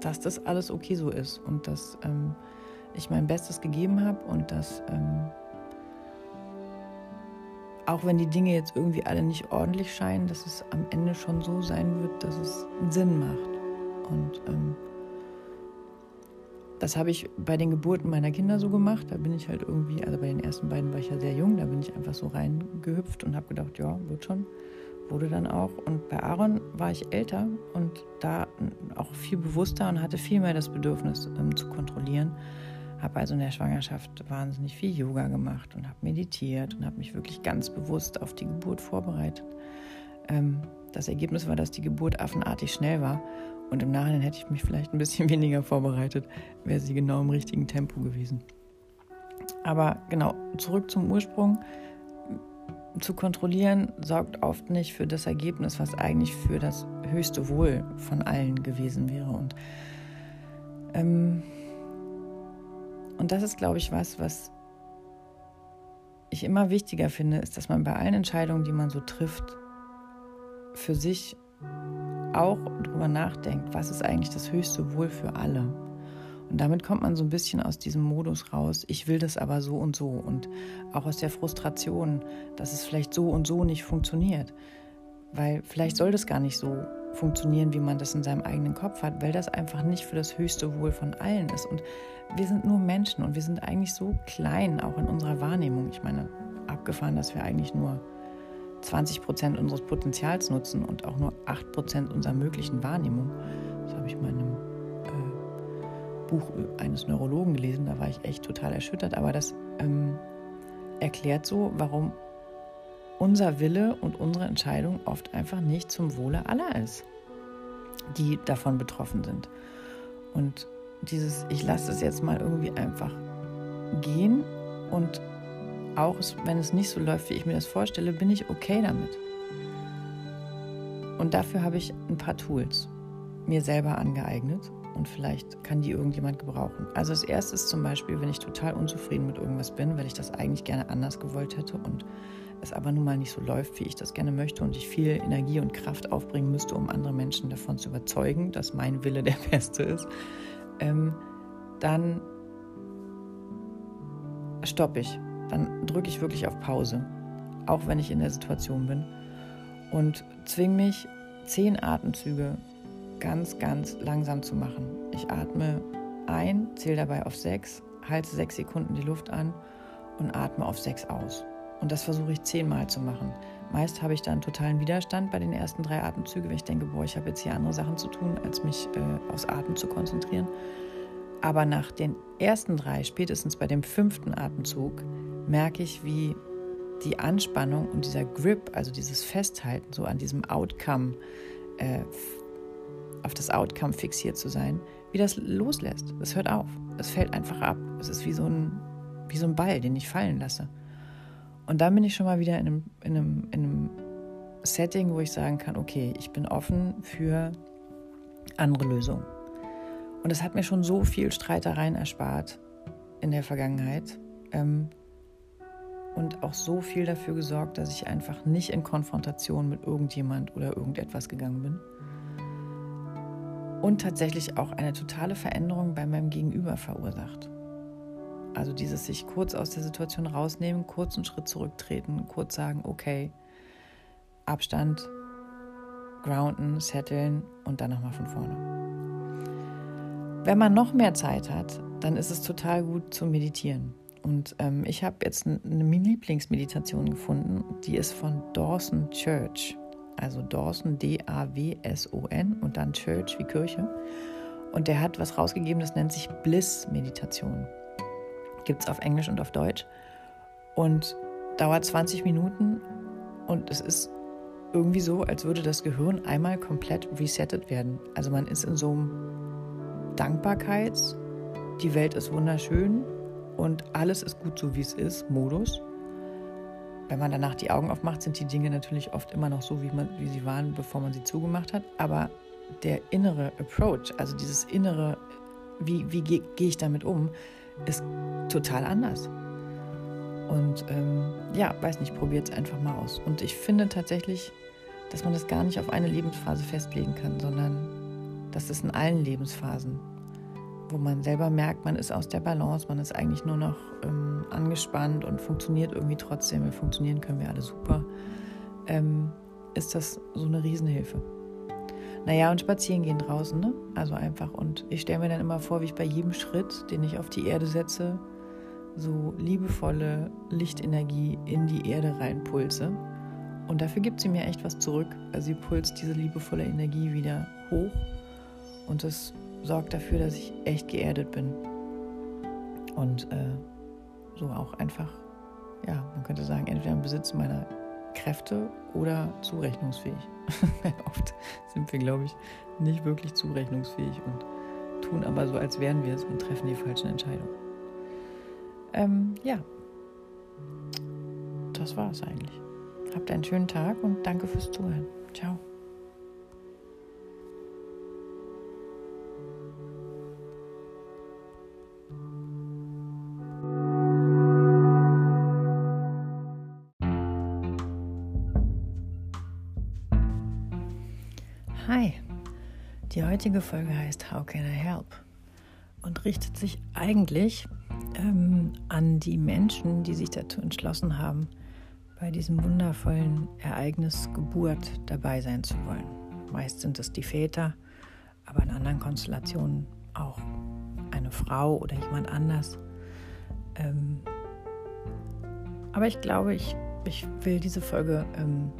dass das alles okay so ist und dass ähm, ich mein Bestes gegeben habe und dass ähm, auch wenn die Dinge jetzt irgendwie alle nicht ordentlich scheinen, dass es am Ende schon so sein wird, dass es Sinn macht. Und ähm, das habe ich bei den Geburten meiner Kinder so gemacht. Da bin ich halt irgendwie, also bei den ersten beiden war ich ja sehr jung, da bin ich einfach so reingehüpft und habe gedacht, ja, wird schon. Wurde dann auch. Und bei Aaron war ich älter und da auch viel bewusster und hatte viel mehr das Bedürfnis ähm, zu kontrollieren. Habe also in der Schwangerschaft wahnsinnig viel Yoga gemacht und habe meditiert und habe mich wirklich ganz bewusst auf die Geburt vorbereitet. Ähm, das Ergebnis war, dass die Geburt affenartig schnell war und im Nachhinein hätte ich mich vielleicht ein bisschen weniger vorbereitet, wäre sie genau im richtigen Tempo gewesen. Aber genau, zurück zum Ursprung. Zu kontrollieren sorgt oft nicht für das Ergebnis, was eigentlich für das höchste Wohl von allen gewesen wäre. Und, ähm, und das ist, glaube ich, was, was ich immer wichtiger finde, ist, dass man bei allen Entscheidungen, die man so trifft, für sich auch darüber nachdenkt, was ist eigentlich das höchste Wohl für alle. Und damit kommt man so ein bisschen aus diesem Modus raus, ich will das aber so und so und auch aus der Frustration, dass es vielleicht so und so nicht funktioniert. Weil vielleicht soll das gar nicht so funktionieren, wie man das in seinem eigenen Kopf hat, weil das einfach nicht für das höchste Wohl von allen ist. Und wir sind nur Menschen und wir sind eigentlich so klein, auch in unserer Wahrnehmung. Ich meine, abgefahren, dass wir eigentlich nur 20 Prozent unseres Potenzials nutzen und auch nur 8 Prozent unserer möglichen Wahrnehmung. Das habe ich mal in einem äh, Buch eines Neurologen gelesen, da war ich echt total erschüttert. Aber das ähm, erklärt so, warum unser Wille und unsere Entscheidung oft einfach nicht zum Wohle aller ist, die davon betroffen sind. Und dieses, ich lasse es jetzt mal irgendwie einfach gehen und auch wenn es nicht so läuft, wie ich mir das vorstelle, bin ich okay damit. Und dafür habe ich ein paar Tools mir selber angeeignet und vielleicht kann die irgendjemand gebrauchen. Also das erste ist zum Beispiel, wenn ich total unzufrieden mit irgendwas bin, weil ich das eigentlich gerne anders gewollt hätte und es aber nun mal nicht so läuft, wie ich das gerne möchte und ich viel Energie und Kraft aufbringen müsste, um andere Menschen davon zu überzeugen, dass mein Wille der beste ist, ähm, dann stoppe ich dann drücke ich wirklich auf Pause, auch wenn ich in der Situation bin und zwinge mich, zehn Atemzüge ganz, ganz langsam zu machen. Ich atme ein, zähle dabei auf sechs, halte sechs Sekunden die Luft an und atme auf sechs aus. Und das versuche ich zehnmal zu machen. Meist habe ich dann totalen Widerstand bei den ersten drei Atemzügen, wenn ich denke, boah, ich habe jetzt hier andere Sachen zu tun, als mich äh, aufs Atmen zu konzentrieren. Aber nach den ersten drei, spätestens bei dem fünften Atemzug, merke ich, wie die Anspannung und dieser Grip, also dieses Festhalten so an diesem Outcome, äh, auf das Outcome fixiert zu sein, wie das loslässt. Es hört auf. Es fällt einfach ab. Es ist wie so ein, wie so ein Ball, den ich fallen lasse. Und dann bin ich schon mal wieder in einem, in, einem, in einem Setting, wo ich sagen kann, okay, ich bin offen für andere Lösungen. Und es hat mir schon so viel Streitereien erspart in der Vergangenheit ähm, und auch so viel dafür gesorgt, dass ich einfach nicht in Konfrontation mit irgendjemand oder irgendetwas gegangen bin. und tatsächlich auch eine totale Veränderung bei meinem Gegenüber verursacht. Also dieses sich kurz aus der Situation rausnehmen, kurz einen Schritt zurücktreten, kurz sagen, okay, Abstand, grounden, setteln und dann nochmal von vorne. Wenn man noch mehr Zeit hat, dann ist es total gut zu meditieren. Und ähm, ich habe jetzt eine Lieblingsmeditation gefunden, die ist von Dawson Church. Also Dawson, D-A-W-S-O-N und dann Church wie Kirche. Und der hat was rausgegeben, das nennt sich Bliss-Meditation. Gibt es auf Englisch und auf Deutsch. Und dauert 20 Minuten und es ist irgendwie so, als würde das Gehirn einmal komplett resettet werden. Also man ist in so einem Dankbarkeits, die Welt ist wunderschön und alles ist gut so, wie es ist, Modus. Wenn man danach die Augen aufmacht, sind die Dinge natürlich oft immer noch so, wie, man, wie sie waren, bevor man sie zugemacht hat. Aber der innere Approach, also dieses innere, wie, wie gehe geh ich damit um, ist total anders. Und ähm, ja, weiß nicht, probiert es einfach mal aus. Und ich finde tatsächlich, dass man das gar nicht auf eine Lebensphase festlegen kann, sondern dass es in allen Lebensphasen, wo man selber merkt, man ist aus der Balance, man ist eigentlich nur noch ähm, angespannt und funktioniert irgendwie trotzdem. Wir funktionieren können wir alle super. Ähm, ist das so eine Riesenhilfe. Naja, und spazieren gehen draußen, ne? Also einfach. Und ich stelle mir dann immer vor, wie ich bei jedem Schritt, den ich auf die Erde setze, so liebevolle Lichtenergie in die Erde reinpulse. Und dafür gibt sie mir echt was zurück. Also sie pulst diese liebevolle Energie wieder hoch. Und das sorgt dafür, dass ich echt geerdet bin. Und äh, so auch einfach, ja, man könnte sagen, entweder im Besitz meiner Kräfte oder zurechnungsfähig. Oft sind wir, glaube ich, nicht wirklich zurechnungsfähig und tun aber so, als wären wir es und treffen die falschen Entscheidungen. Ähm, ja, das war es eigentlich. Habt einen schönen Tag und danke fürs Zuhören. Ciao. Hi, die heutige Folge heißt How Can I Help und richtet sich eigentlich ähm, an die Menschen, die sich dazu entschlossen haben, bei diesem wundervollen Ereignis Geburt dabei sein zu wollen. Meist sind es die Väter, aber in anderen Konstellationen auch eine Frau oder jemand anders. Ähm, aber ich glaube, ich, ich will diese Folge ähm,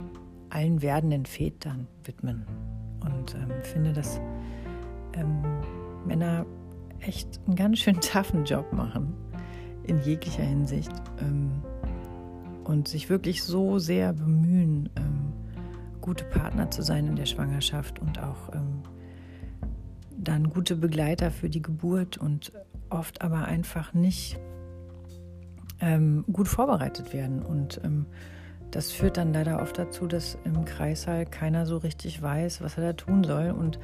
allen werdenden Vätern widmen und ähm, finde, dass ähm, Männer echt einen ganz schön toughen Job machen in jeglicher Hinsicht ähm, und sich wirklich so sehr bemühen, ähm, gute Partner zu sein in der Schwangerschaft und auch ähm, dann gute Begleiter für die Geburt und oft aber einfach nicht gut vorbereitet werden. Und das führt dann leider oft dazu, dass im Kreissaal keiner so richtig weiß, was er da tun soll und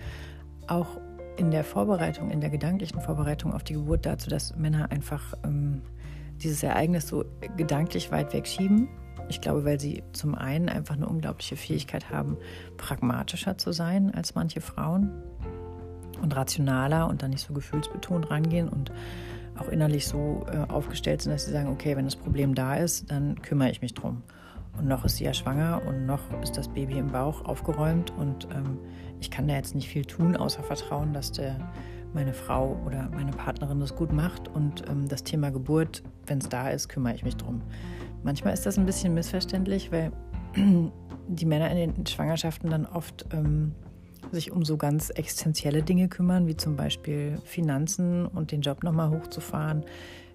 auch in der Vorbereitung, in der gedanklichen Vorbereitung auf die Geburt dazu, dass Männer einfach ähm, dieses Ereignis so gedanklich weit wegschieben. Ich glaube, weil sie zum einen einfach eine unglaubliche Fähigkeit haben, pragmatischer zu sein als manche Frauen und rationaler und dann nicht so gefühlsbetont rangehen und auch innerlich so äh, aufgestellt sind, dass sie sagen, okay, wenn das Problem da ist, dann kümmere ich mich drum. Und noch ist sie ja schwanger und noch ist das Baby im Bauch aufgeräumt und ähm, ich kann da jetzt nicht viel tun, außer vertrauen, dass der, meine Frau oder meine Partnerin das gut macht und ähm, das Thema Geburt, wenn es da ist, kümmere ich mich drum. Manchmal ist das ein bisschen missverständlich, weil die Männer in den Schwangerschaften dann oft ähm, sich um so ganz existenzielle Dinge kümmern, wie zum Beispiel Finanzen und den Job nochmal hochzufahren.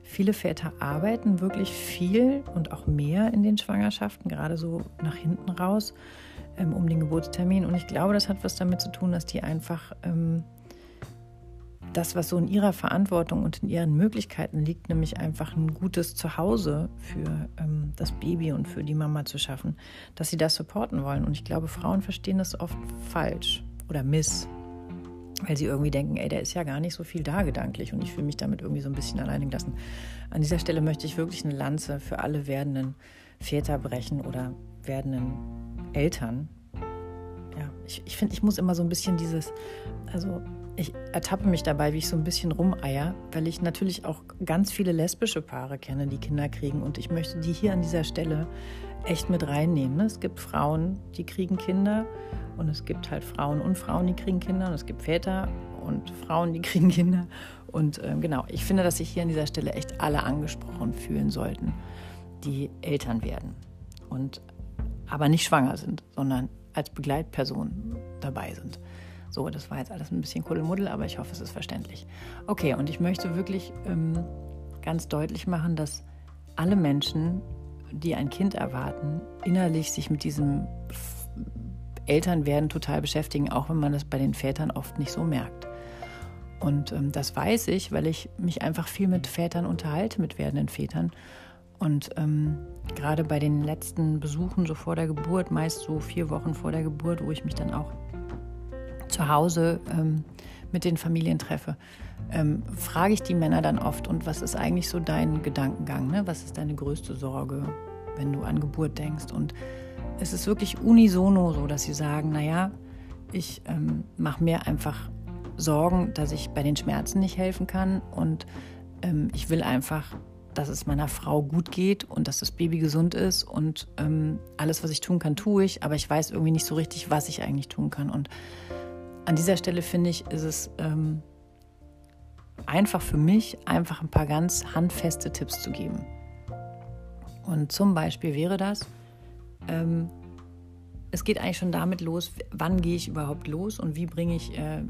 Viele Väter arbeiten wirklich viel und auch mehr in den Schwangerschaften, gerade so nach hinten raus ähm, um den Geburtstermin. Und ich glaube, das hat was damit zu tun, dass die einfach ähm, das, was so in ihrer Verantwortung und in ihren Möglichkeiten liegt, nämlich einfach ein gutes Zuhause für ähm, das Baby und für die Mama zu schaffen, dass sie das supporten wollen. Und ich glaube, Frauen verstehen das oft falsch oder miss, weil sie irgendwie denken, ey, der ist ja gar nicht so viel da gedanklich und ich fühle mich damit irgendwie so ein bisschen alleine gelassen. An dieser Stelle möchte ich wirklich eine Lanze für alle werdenden Väter brechen oder werdenden Eltern. ja, ich, ich finde, ich muss immer so ein bisschen dieses, also ich ertappe mich dabei, wie ich so ein bisschen rumeier, weil ich natürlich auch ganz viele lesbische Paare kenne, die Kinder kriegen. Und ich möchte die hier an dieser Stelle echt mit reinnehmen. Es gibt Frauen, die kriegen Kinder und es gibt halt Frauen und Frauen, die kriegen Kinder und es gibt Väter und Frauen, die kriegen Kinder. Und ähm, genau, ich finde, dass sich hier an dieser Stelle echt alle angesprochen fühlen sollten, die Eltern werden und aber nicht schwanger sind, sondern als Begleitperson dabei sind. So, das war jetzt alles ein bisschen Kuddelmuddel, aber ich hoffe, es ist verständlich. Okay, und ich möchte wirklich ähm, ganz deutlich machen, dass alle Menschen, die ein Kind erwarten, innerlich sich mit diesem Elternwerden total beschäftigen, auch wenn man das bei den Vätern oft nicht so merkt. Und ähm, das weiß ich, weil ich mich einfach viel mit Vätern unterhalte, mit werdenden Vätern. Und ähm, gerade bei den letzten Besuchen so vor der Geburt, meist so vier Wochen vor der Geburt, wo ich mich dann auch zu Hause ähm, mit den Familien treffe, ähm, frage ich die Männer dann oft, und was ist eigentlich so dein Gedankengang? Ne? Was ist deine größte Sorge, wenn du an Geburt denkst? Und es ist wirklich unisono so, dass sie sagen, naja, ich ähm, mache mir einfach Sorgen, dass ich bei den Schmerzen nicht helfen kann und ähm, ich will einfach, dass es meiner Frau gut geht und dass das Baby gesund ist und ähm, alles, was ich tun kann, tue ich, aber ich weiß irgendwie nicht so richtig, was ich eigentlich tun kann und an dieser Stelle finde ich, ist es ähm, einfach für mich, einfach ein paar ganz handfeste Tipps zu geben. Und zum Beispiel wäre das, ähm, es geht eigentlich schon damit los, wann gehe ich überhaupt los und wie bringe ich äh,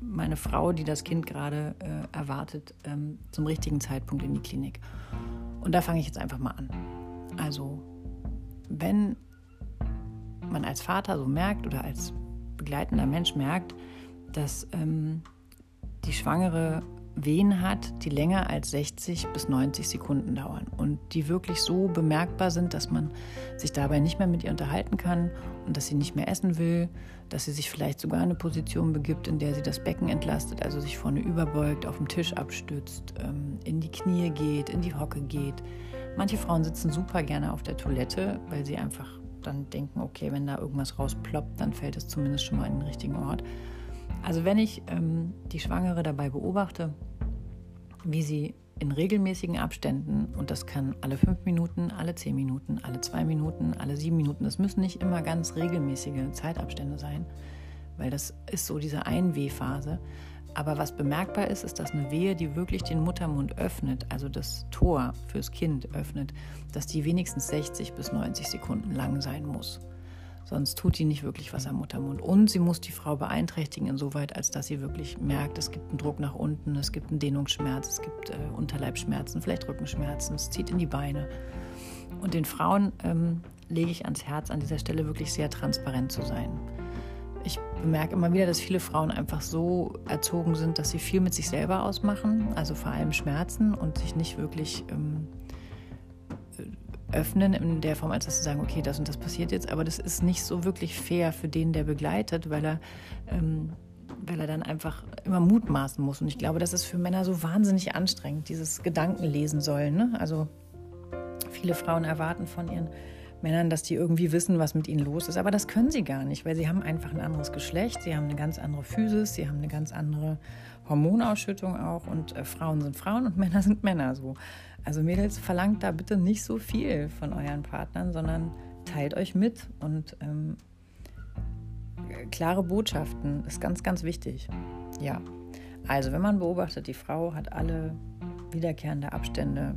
meine Frau, die das Kind gerade äh, erwartet, ähm, zum richtigen Zeitpunkt in die Klinik. Und da fange ich jetzt einfach mal an. Also, wenn man als Vater so merkt oder als begleitender Mensch merkt, dass ähm, die Schwangere Wehen hat, die länger als 60 bis 90 Sekunden dauern und die wirklich so bemerkbar sind, dass man sich dabei nicht mehr mit ihr unterhalten kann und dass sie nicht mehr essen will, dass sie sich vielleicht sogar in eine Position begibt, in der sie das Becken entlastet, also sich vorne überbeugt, auf dem Tisch abstützt, ähm, in die Knie geht, in die Hocke geht. Manche Frauen sitzen super gerne auf der Toilette, weil sie einfach dann denken, okay, wenn da irgendwas rausploppt, dann fällt es zumindest schon mal in den richtigen Ort. Also wenn ich ähm, die Schwangere dabei beobachte, wie sie in regelmäßigen Abständen, und das kann alle fünf Minuten, alle zehn Minuten, alle zwei Minuten, alle sieben Minuten, das müssen nicht immer ganz regelmäßige Zeitabstände sein, weil das ist so diese Einwehphase. Aber was bemerkbar ist, ist, dass eine Wehe, die wirklich den Muttermund öffnet, also das Tor fürs Kind öffnet, dass die wenigstens 60 bis 90 Sekunden lang sein muss. Sonst tut die nicht wirklich was am Muttermund. Und sie muss die Frau beeinträchtigen, insoweit, als dass sie wirklich merkt, es gibt einen Druck nach unten, es gibt einen Dehnungsschmerz, es gibt äh, Unterleibschmerzen, vielleicht Rückenschmerzen, es zieht in die Beine. Und den Frauen ähm, lege ich ans Herz, an dieser Stelle wirklich sehr transparent zu sein. Ich bemerke immer wieder, dass viele Frauen einfach so erzogen sind, dass sie viel mit sich selber ausmachen, also vor allem Schmerzen und sich nicht wirklich ähm, öffnen in der Form, als dass sie sagen, okay, das und das passiert jetzt, aber das ist nicht so wirklich fair für den, der begleitet, weil er, ähm, weil er dann einfach immer mutmaßen muss. Und ich glaube, das ist für Männer so wahnsinnig anstrengend, dieses Gedankenlesen sollen. Ne? Also viele Frauen erwarten von ihren Männern, dass die irgendwie wissen, was mit ihnen los ist. Aber das können sie gar nicht, weil sie haben einfach ein anderes Geschlecht, sie haben eine ganz andere Physis, sie haben eine ganz andere Hormonausschüttung auch und äh, Frauen sind Frauen und Männer sind Männer so. Also Mädels, verlangt da bitte nicht so viel von euren Partnern, sondern teilt euch mit und ähm, klare Botschaften ist ganz, ganz wichtig. Ja, also wenn man beobachtet, die Frau hat alle wiederkehrende Abstände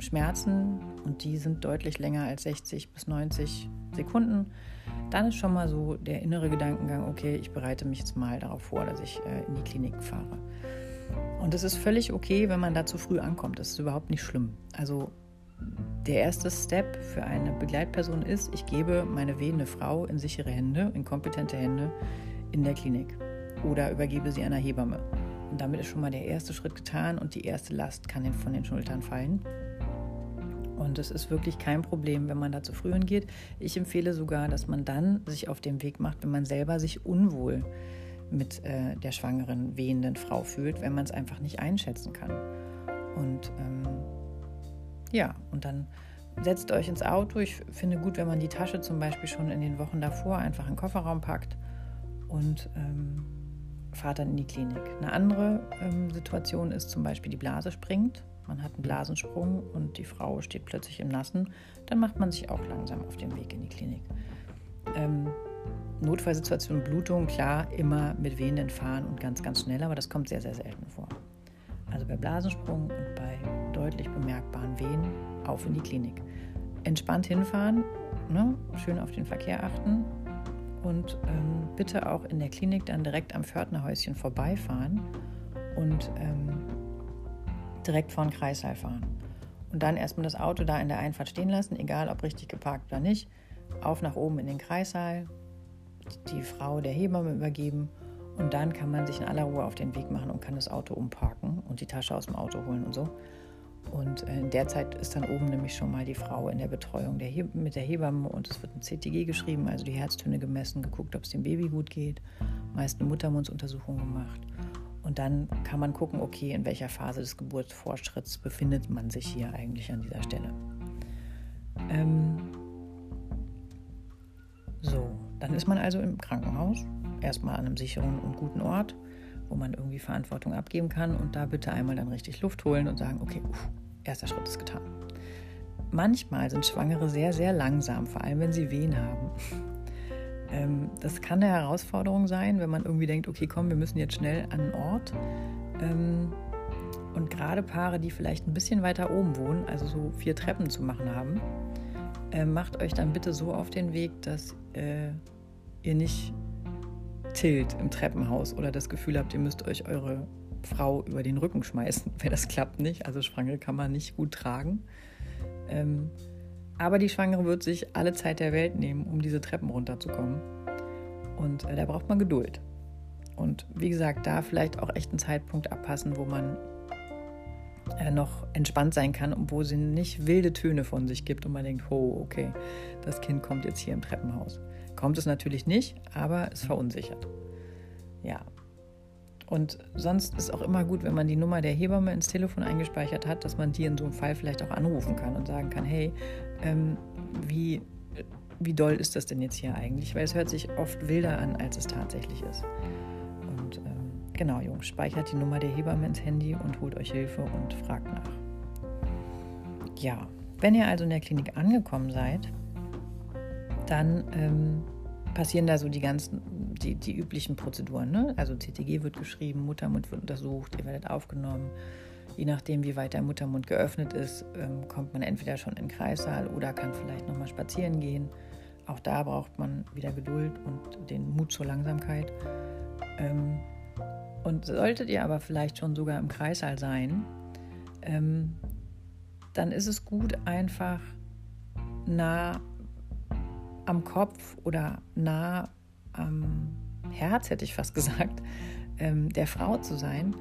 Schmerzen und die sind deutlich länger als 60 bis 90 Sekunden, dann ist schon mal so der innere Gedankengang, okay, ich bereite mich jetzt mal darauf vor, dass ich äh, in die Klinik fahre. Und es ist völlig okay, wenn man da zu früh ankommt. Das ist überhaupt nicht schlimm. Also der erste Step für eine Begleitperson ist, ich gebe meine wehende Frau in sichere Hände, in kompetente Hände in der Klinik oder übergebe sie einer Hebamme. Und damit ist schon mal der erste Schritt getan und die erste Last kann von den Schultern fallen. Und es ist wirklich kein Problem, wenn man da zu früh hingeht. Ich empfehle sogar, dass man dann sich auf den Weg macht, wenn man selber sich unwohl mit äh, der schwangeren, wehenden Frau fühlt, wenn man es einfach nicht einschätzen kann. Und ähm, ja, und dann setzt euch ins Auto. Ich finde gut, wenn man die Tasche zum Beispiel schon in den Wochen davor einfach in den Kofferraum packt und ähm, fahrt dann in die Klinik. Eine andere ähm, Situation ist zum Beispiel, die Blase springt. Man hat einen Blasensprung und die Frau steht plötzlich im Nassen. Dann macht man sich auch langsam auf den Weg in die Klinik. Ähm, Notfallsituation, Blutung, klar, immer mit wehenden Fahren und ganz, ganz schnell, aber das kommt sehr, sehr selten vor. Also bei Blasensprung und bei deutlich bemerkbaren Wehen auf in die Klinik. Entspannt hinfahren, ne? schön auf den Verkehr achten und ähm, bitte auch in der Klinik dann direkt am Pförtnerhäuschen vorbeifahren und ähm, direkt vor den Kreissaal fahren. Und dann erstmal das Auto da in der Einfahrt stehen lassen, egal ob richtig geparkt oder nicht. Auf nach oben in den Kreissaal, die Frau der Hebamme übergeben und dann kann man sich in aller Ruhe auf den Weg machen und kann das Auto umparken und die Tasche aus dem Auto holen und so. Und äh, in der Zeit ist dann oben nämlich schon mal die Frau in der Betreuung der mit der Hebamme und es wird ein CTG geschrieben, also die Herztöne gemessen, geguckt, ob es dem Baby gut geht, meist eine Muttermundsuntersuchung gemacht. Und dann kann man gucken, okay, in welcher Phase des Geburtsfortschritts befindet man sich hier eigentlich an dieser Stelle. Ähm so, dann ist man also im Krankenhaus erstmal an einem sicheren und guten Ort, wo man irgendwie Verantwortung abgeben kann und da bitte einmal dann richtig Luft holen und sagen, okay, uff, erster Schritt ist getan. Manchmal sind Schwangere sehr, sehr langsam, vor allem wenn sie Wehen haben. Ähm, das kann eine Herausforderung sein, wenn man irgendwie denkt, okay, komm, wir müssen jetzt schnell an einen Ort. Ähm, und gerade Paare, die vielleicht ein bisschen weiter oben wohnen, also so vier Treppen zu machen haben, äh, macht euch dann bitte so auf den Weg, dass äh, ihr nicht tilt im Treppenhaus oder das Gefühl habt, ihr müsst euch eure Frau über den Rücken schmeißen, weil das klappt nicht. Also Schwangere kann man nicht gut tragen. Ähm, aber die Schwangere wird sich alle Zeit der Welt nehmen, um diese Treppen runterzukommen. Und äh, da braucht man Geduld. Und wie gesagt, da vielleicht auch echt einen Zeitpunkt abpassen, wo man äh, noch entspannt sein kann und wo sie nicht wilde Töne von sich gibt und man denkt, oh, okay, das Kind kommt jetzt hier im Treppenhaus. Kommt es natürlich nicht, aber es verunsichert. Ja. Und sonst ist auch immer gut, wenn man die Nummer der Hebamme ins Telefon eingespeichert hat, dass man die in so einem Fall vielleicht auch anrufen kann und sagen kann, hey, ähm, wie, wie doll ist das denn jetzt hier eigentlich? Weil es hört sich oft wilder an, als es tatsächlich ist. Und ähm, genau, Jungs, speichert die Nummer der Hebamme ins Handy und holt euch Hilfe und fragt nach. Ja, wenn ihr also in der Klinik angekommen seid, dann ähm, passieren da so die ganzen, die, die üblichen Prozeduren. Ne? Also CTG wird geschrieben, Muttermund wird untersucht, ihr werdet aufgenommen. Je nachdem, wie weit der Muttermund geöffnet ist, ähm, kommt man entweder schon in den Kreissaal oder kann vielleicht nochmal spazieren gehen. Auch da braucht man wieder Geduld und den Mut zur Langsamkeit. Ähm, und solltet ihr aber vielleicht schon sogar im Kreissaal sein, ähm, dann ist es gut, einfach nah am Kopf oder nah am Herz, hätte ich fast gesagt, ähm, der Frau zu sein,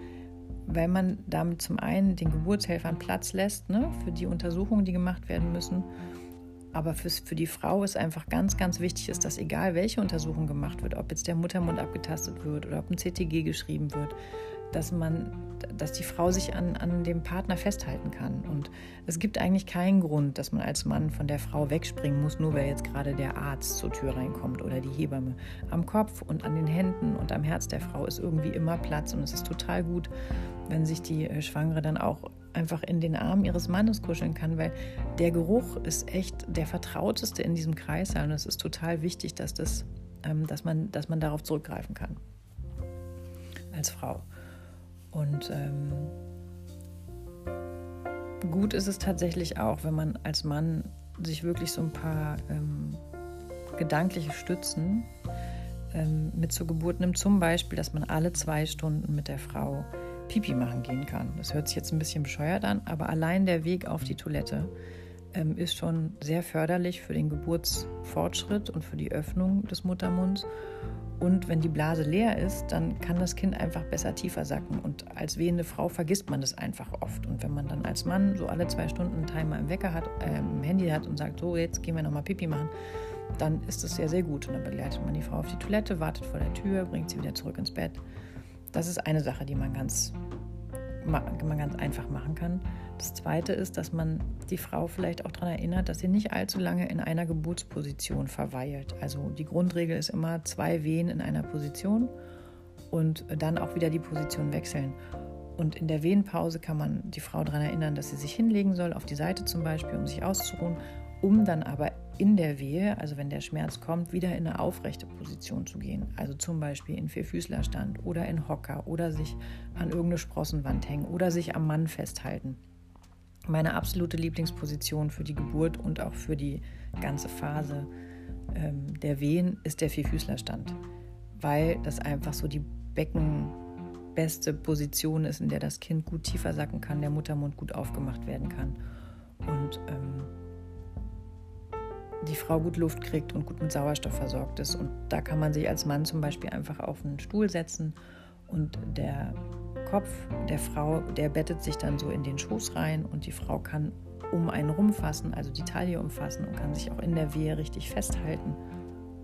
weil man damit zum einen den Geburtshelfern Platz lässt ne, für die Untersuchungen, die gemacht werden müssen. Aber für, für die Frau ist einfach ganz, ganz wichtig, ist, dass egal welche Untersuchung gemacht wird, ob jetzt der Muttermund abgetastet wird oder ob ein CTG geschrieben wird, dass man, dass die Frau sich an, an dem Partner festhalten kann. Und es gibt eigentlich keinen Grund, dass man als Mann von der Frau wegspringen muss, nur weil jetzt gerade der Arzt zur Tür reinkommt oder die Hebamme. Am Kopf und an den Händen und am Herz der Frau ist irgendwie immer Platz und es ist total gut, wenn sich die äh, Schwangere dann auch einfach in den Armen ihres Mannes kuscheln kann, weil der Geruch ist echt der vertrauteste in diesem Kreis und es ist total wichtig, dass, das, ähm, dass, man, dass man darauf zurückgreifen kann als Frau. Und ähm, gut ist es tatsächlich auch, wenn man als Mann sich wirklich so ein paar ähm, gedankliche Stützen ähm, mit zur Geburt nimmt. Zum Beispiel, dass man alle zwei Stunden mit der Frau Pipi machen gehen kann. Das hört sich jetzt ein bisschen bescheuert an, aber allein der Weg auf die Toilette ähm, ist schon sehr förderlich für den Geburtsfortschritt und für die Öffnung des Muttermunds. Und wenn die Blase leer ist, dann kann das Kind einfach besser tiefer sacken. Und als wehende Frau vergisst man das einfach oft. Und wenn man dann als Mann so alle zwei Stunden einen Timer im Wecker hat, äh, im Handy hat und sagt, so jetzt gehen wir nochmal Pipi machen, dann ist das sehr, sehr gut. Und dann begleitet man die Frau auf die Toilette, wartet vor der Tür, bringt sie wieder zurück ins Bett. Das ist eine Sache, die man ganz, man ganz einfach machen kann. Das Zweite ist, dass man die Frau vielleicht auch daran erinnert, dass sie nicht allzu lange in einer Geburtsposition verweilt. Also die Grundregel ist immer zwei Wehen in einer Position und dann auch wieder die Position wechseln. Und in der Wehenpause kann man die Frau daran erinnern, dass sie sich hinlegen soll, auf die Seite zum Beispiel, um sich auszuruhen, um dann aber in der Wehe, also wenn der Schmerz kommt, wieder in eine aufrechte Position zu gehen. Also zum Beispiel in Vierfüßlerstand oder in Hocker oder sich an irgendeine Sprossenwand hängen oder sich am Mann festhalten. Meine absolute Lieblingsposition für die Geburt und auch für die ganze Phase ähm, der Wehen ist der Vierfüßlerstand, weil das einfach so die beckenbeste Position ist, in der das Kind gut tiefer sacken kann, der Muttermund gut aufgemacht werden kann und ähm, die Frau gut Luft kriegt und gut mit Sauerstoff versorgt ist. Und da kann man sich als Mann zum Beispiel einfach auf einen Stuhl setzen und der Kopf der Frau, der bettet sich dann so in den Schoß rein und die Frau kann um einen rumfassen, also die Taille umfassen und kann sich auch in der Wehe richtig festhalten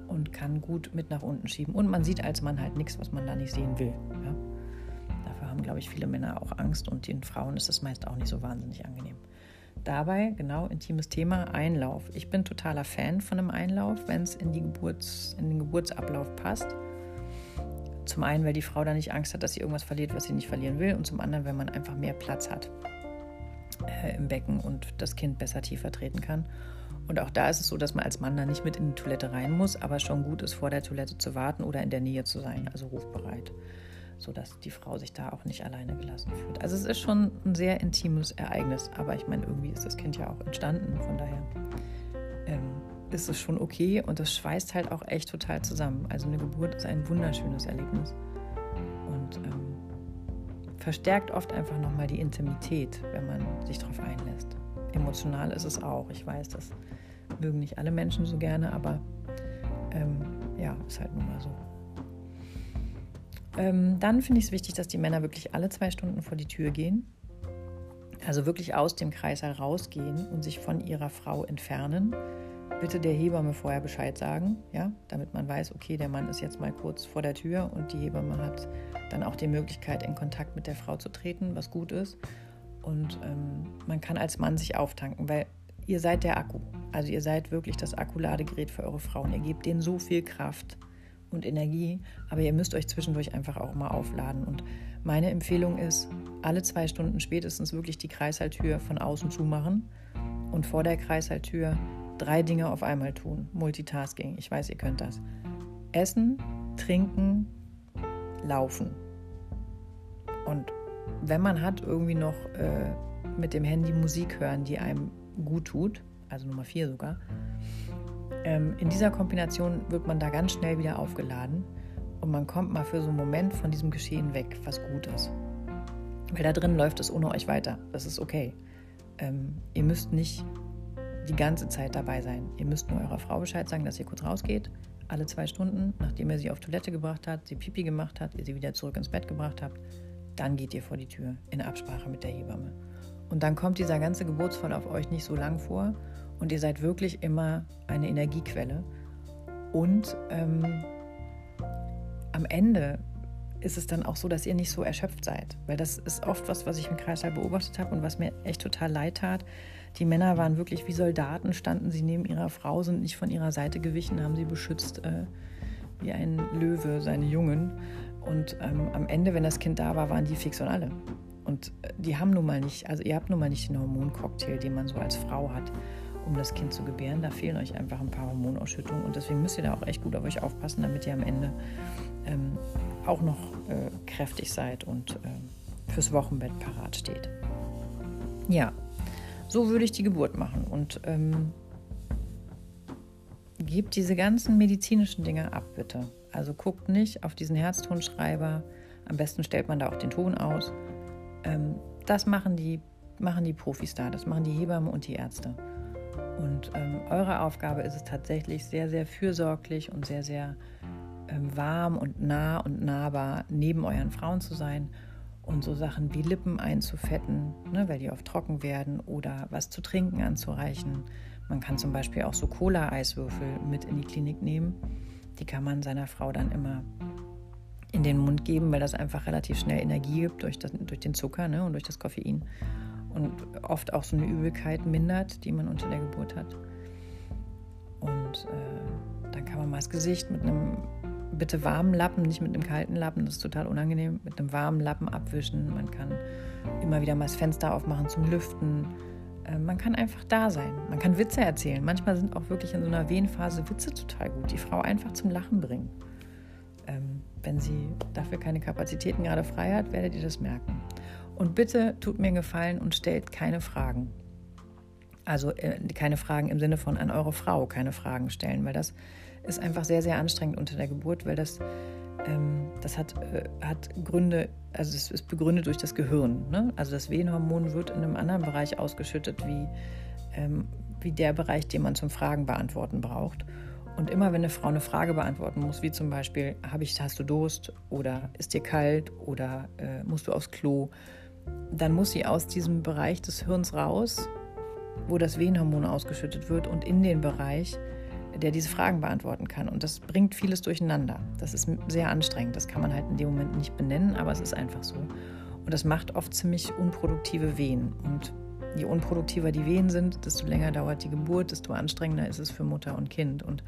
und kann gut mit nach unten schieben. Und man sieht als Mann halt nichts, was man da nicht sehen will. Ja? Dafür haben, glaube ich, viele Männer auch Angst und den Frauen ist das meist auch nicht so wahnsinnig angenehm. Dabei, genau, intimes Thema, Einlauf. Ich bin totaler Fan von einem Einlauf, wenn es in, in den Geburtsablauf passt. Zum einen, weil die Frau da nicht Angst hat, dass sie irgendwas verliert, was sie nicht verlieren will. Und zum anderen, weil man einfach mehr Platz hat äh, im Becken und das Kind besser tiefer treten kann. Und auch da ist es so, dass man als Mann da nicht mit in die Toilette rein muss, aber schon gut ist, vor der Toilette zu warten oder in der Nähe zu sein, also rufbereit sodass die Frau sich da auch nicht alleine gelassen fühlt. Also es ist schon ein sehr intimes Ereignis, aber ich meine, irgendwie ist das Kind ja auch entstanden, von daher ist es schon okay und das schweißt halt auch echt total zusammen. Also eine Geburt ist ein wunderschönes Erlebnis und ähm, verstärkt oft einfach nochmal die Intimität, wenn man sich darauf einlässt. Emotional ist es auch. Ich weiß, das mögen nicht alle Menschen so gerne, aber ähm, ja, ist halt nun mal so. Ähm, dann finde ich es wichtig, dass die Männer wirklich alle zwei Stunden vor die Tür gehen. Also wirklich aus dem Kreis rausgehen und sich von ihrer Frau entfernen. Bitte der Hebamme vorher Bescheid sagen, ja, damit man weiß, okay, der Mann ist jetzt mal kurz vor der Tür und die Hebamme hat dann auch die Möglichkeit, in Kontakt mit der Frau zu treten, was gut ist. Und ähm, man kann als Mann sich auftanken, weil ihr seid der Akku. Also ihr seid wirklich das Akkuladegerät für eure Frauen. Ihr gebt denen so viel Kraft und Energie, aber ihr müsst euch zwischendurch einfach auch mal aufladen. Und meine Empfehlung ist, alle zwei Stunden spätestens wirklich die Kreißsaaltür von außen zumachen und vor der Kreißsaaltür drei Dinge auf einmal tun. Multitasking, ich weiß, ihr könnt das. Essen, trinken, laufen. Und wenn man hat, irgendwie noch äh, mit dem Handy Musik hören, die einem gut tut, also Nummer vier sogar, ähm, in dieser Kombination wird man da ganz schnell wieder aufgeladen und man kommt mal für so einen Moment von diesem Geschehen weg, was gut ist. Weil da drin läuft es ohne euch weiter. Das ist okay. Ähm, ihr müsst nicht die ganze Zeit dabei sein. Ihr müsst nur eurer Frau Bescheid sagen, dass ihr kurz rausgeht, alle zwei Stunden, nachdem ihr sie auf Toilette gebracht habt, sie Pipi gemacht habt, ihr sie wieder zurück ins Bett gebracht habt, dann geht ihr vor die Tür in Absprache mit der Hebamme. Und dann kommt dieser ganze Geburtsfall auf euch nicht so lang vor und ihr seid wirklich immer eine Energiequelle. Und ähm, am Ende ist es dann auch so, dass ihr nicht so erschöpft seid. Weil das ist oft was, was ich im Kreislauf beobachtet habe und was mir echt total leid tat. Die Männer waren wirklich wie Soldaten, standen sie neben ihrer Frau, sind nicht von ihrer Seite gewichen, haben sie beschützt äh, wie ein Löwe seine Jungen. Und ähm, am Ende, wenn das Kind da war, waren die fix und alle. Und äh, die haben nun mal nicht, also ihr habt nun mal nicht den Hormoncocktail, den man so als Frau hat um das Kind zu gebären. Da fehlen euch einfach ein paar Hormonausschüttungen und deswegen müsst ihr da auch echt gut auf euch aufpassen, damit ihr am Ende ähm, auch noch äh, kräftig seid und äh, fürs Wochenbett parat steht. Ja, so würde ich die Geburt machen und ähm, gebt diese ganzen medizinischen Dinge ab, bitte. Also guckt nicht auf diesen Herztonschreiber. Am besten stellt man da auch den Ton aus. Ähm, das machen die, machen die Profis da, das machen die Hebammen und die Ärzte. Und ähm, eure Aufgabe ist es tatsächlich sehr, sehr fürsorglich und sehr, sehr warm und nah und nahbar neben euren Frauen zu sein und so Sachen wie Lippen einzufetten, ne, weil die oft trocken werden oder was zu trinken anzureichen. Man kann zum Beispiel auch so Cola-Eiswürfel mit in die Klinik nehmen. Die kann man seiner Frau dann immer in den Mund geben, weil das einfach relativ schnell Energie gibt durch, das, durch den Zucker ne, und durch das Koffein. und oft auch so eine Übelkeit mindert, die man unter der Geburt hat. Und äh, dann kann man mal das Gesicht mit einem bitte warmen Lappen, nicht mit einem kalten Lappen, das ist total unangenehm, mit einem warmen Lappen abwischen. Man kann immer wieder mal das Fenster aufmachen zum Lüften. Äh, man kann einfach da sein. Man kann Witze erzählen. Manchmal sind auch wirklich in so einer Wehenphase Witze total gut. Die Frau einfach zum Lachen bringen. Ähm, wenn sie dafür keine Kapazitäten gerade frei hat, werdet ihr das merken. Und bitte tut mir einen Gefallen und stellt keine Fragen. Also äh, keine Fragen im Sinne von an eure Frau keine Fragen stellen, weil das ist einfach sehr, sehr anstrengend unter der Geburt, weil das, ähm, das hat, äh, hat Gründe, also es ist begründet durch das Gehirn. Ne? Also das Wehenhormon wird in einem anderen Bereich ausgeschüttet wie, ähm, wie der Bereich, den man zum Fragen beantworten braucht. Und immer wenn eine Frau eine Frage beantworten muss, wie zum Beispiel, hab ich, hast du Durst oder ist dir kalt oder äh, musst du aufs Klo, dann muss sie aus diesem Bereich des Hirns raus, wo das Wehenhormon ausgeschüttet wird und in den Bereich, der diese Fragen beantworten kann. Und das bringt vieles durcheinander. Das ist sehr anstrengend. Das kann man halt in dem Moment nicht benennen, aber es ist einfach so. Und das macht oft ziemlich unproduktive Wehen. Und je unproduktiver die Wehen sind, desto länger dauert die Geburt, desto anstrengender ist es für Mutter und Kind. Und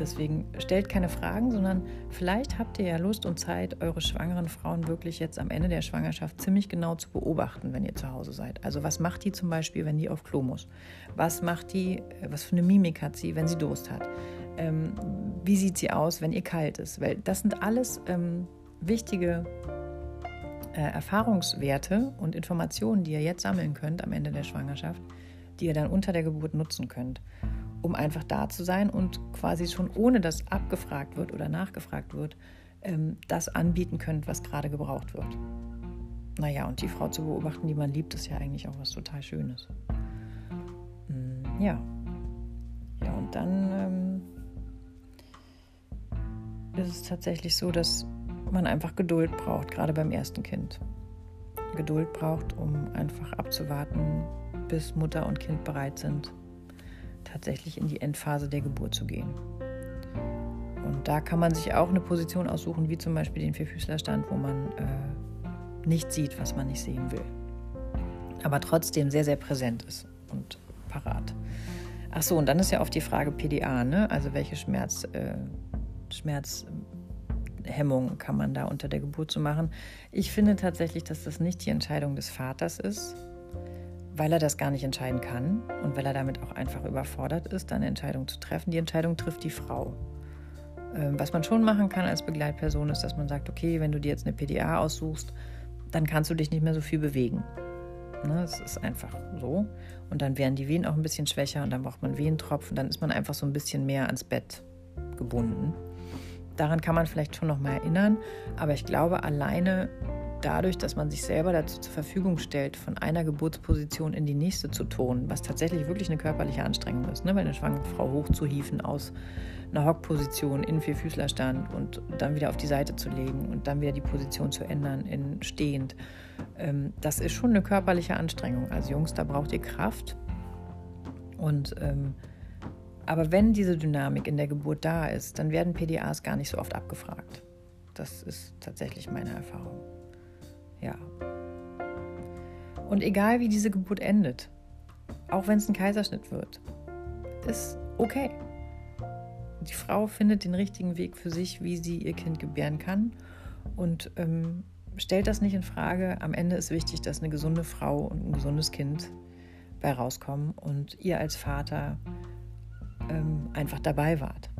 Deswegen stellt keine Fragen, sondern vielleicht habt ihr ja Lust und Zeit, eure schwangeren Frauen wirklich jetzt am Ende der Schwangerschaft ziemlich genau zu beobachten, wenn ihr zu Hause seid. Also was macht die zum Beispiel, wenn die auf Klo muss? Was macht die, äh, was für eine Mimik hat sie, wenn sie Durst hat? Ähm, wie sieht sie aus, wenn ihr kalt ist? Weil das sind alles ähm, wichtige äh, Erfahrungswerte und Informationen, die ihr jetzt sammeln könnt am Ende der Schwangerschaft, die ihr dann unter der Geburt nutzen könnt um einfach da zu sein und quasi schon ohne dass abgefragt wird oder nachgefragt wird, ähm, das anbieten könnt, was gerade gebraucht wird. Naja, und die Frau zu beobachten, die man liebt, ist ja eigentlich auch was total Schönes. Ja. Ja, und dann ähm, ist es tatsächlich so, dass man einfach Geduld braucht, gerade beim ersten Kind. Geduld braucht, um einfach abzuwarten, bis Mutter und Kind bereit sind tatsächlich in die Endphase der Geburt zu gehen. Und da kann man sich auch eine Position aussuchen, wie zum Beispiel den Vierfüßlerstand, wo man äh, nicht sieht, was man nicht sehen will. Aber trotzdem sehr, sehr präsent ist und parat. Ach so, und dann ist ja oft die Frage PDA, ne? also welche Schmerz, äh, Schmerzhemmung kann man da unter der Geburt so machen. Ich finde tatsächlich, dass das nicht die Entscheidung des Vaters ist, weil er das gar nicht entscheiden kann und weil er damit auch einfach überfordert ist, eine Entscheidung zu treffen. Die Entscheidung trifft die Frau. Ähm, was man schon machen kann als Begleitperson ist, dass man sagt, okay, wenn du dir jetzt eine PDA aussuchst, dann kannst du dich nicht mehr so viel bewegen. Ne, das ist einfach so. Und dann werden die Wehen auch ein bisschen schwächer und dann braucht man Wehentropfen. Dann ist man einfach so ein bisschen mehr ans Bett gebunden. Daran kann man vielleicht schon noch mal erinnern. Aber ich glaube, alleine dadurch, dass man sich selber dazu zur Verfügung stellt, von einer Geburtsposition in die nächste zu turnen, was tatsächlich wirklich eine körperliche Anstrengung ist, ne? weil eine schwangere Frau hochzuhieven aus einer Hockposition in Vierfüßlerstand und dann wieder auf die Seite zu legen und dann wieder die Position zu ändern in stehend. Ähm, das ist schon eine körperliche Anstrengung. Also Jungs, da braucht ihr Kraft. Und ähm, aber wenn diese Dynamik in der Geburt da ist, dann werden PDAs gar nicht so oft abgefragt. Das ist tatsächlich meine Erfahrung. Ja. Und egal wie diese Geburt endet, auch wenn es ein Kaiserschnitt wird, ist okay. Die Frau findet den richtigen Weg für sich, wie sie ihr Kind gebären kann und ähm, stellt das nicht in Frage. Am Ende ist wichtig, dass eine gesunde Frau und ein gesundes Kind bei rauskommen und ihr als Vater ähm, einfach dabei wart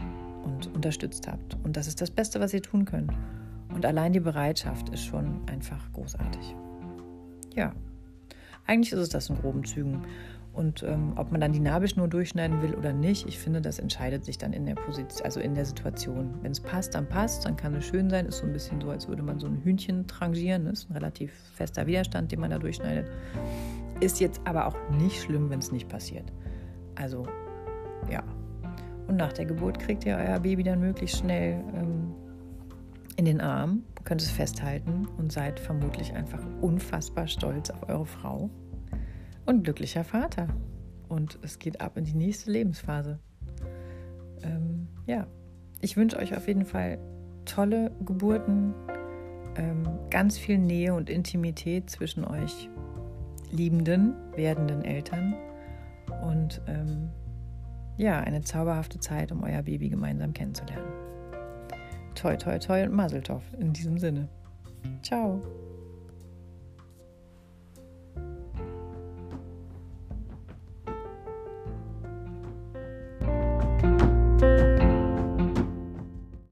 und unterstützt habt. Und das ist das Beste, was ihr tun könnt. Und allein die Bereitschaft ist schon einfach großartig. Ja, eigentlich ist es das in groben Zügen. Und ähm, ob man dann die Nabelschnur durchschneiden will oder nicht, ich finde, das entscheidet sich dann in der Position, also in der Situation. Wenn es passt, dann passt, dann kann es schön sein. Ist so ein bisschen so, als würde man so ein Hühnchen trangieren. Das ist ein relativ fester Widerstand, den man da durchschneidet. Ist jetzt aber auch nicht schlimm, wenn es nicht passiert. Also, ja. Und nach der Geburt kriegt ihr euer Baby dann möglichst schnell ähm, in den Arm, könnt es festhalten und seid vermutlich einfach unfassbar stolz auf eure Frau und glücklicher Vater. Und es geht ab in die nächste Lebensphase. Ähm, ja, ich wünsche euch auf jeden Fall tolle Geburten, ähm, ganz viel Nähe und Intimität zwischen euch. liebenden, werdenden Eltern und ähm, ja, eine zauberhafte Zeit, um euer Baby gemeinsam kennenzulernen. Toi, toi, toi und Maseltoff in diesem Sinne. Ciao.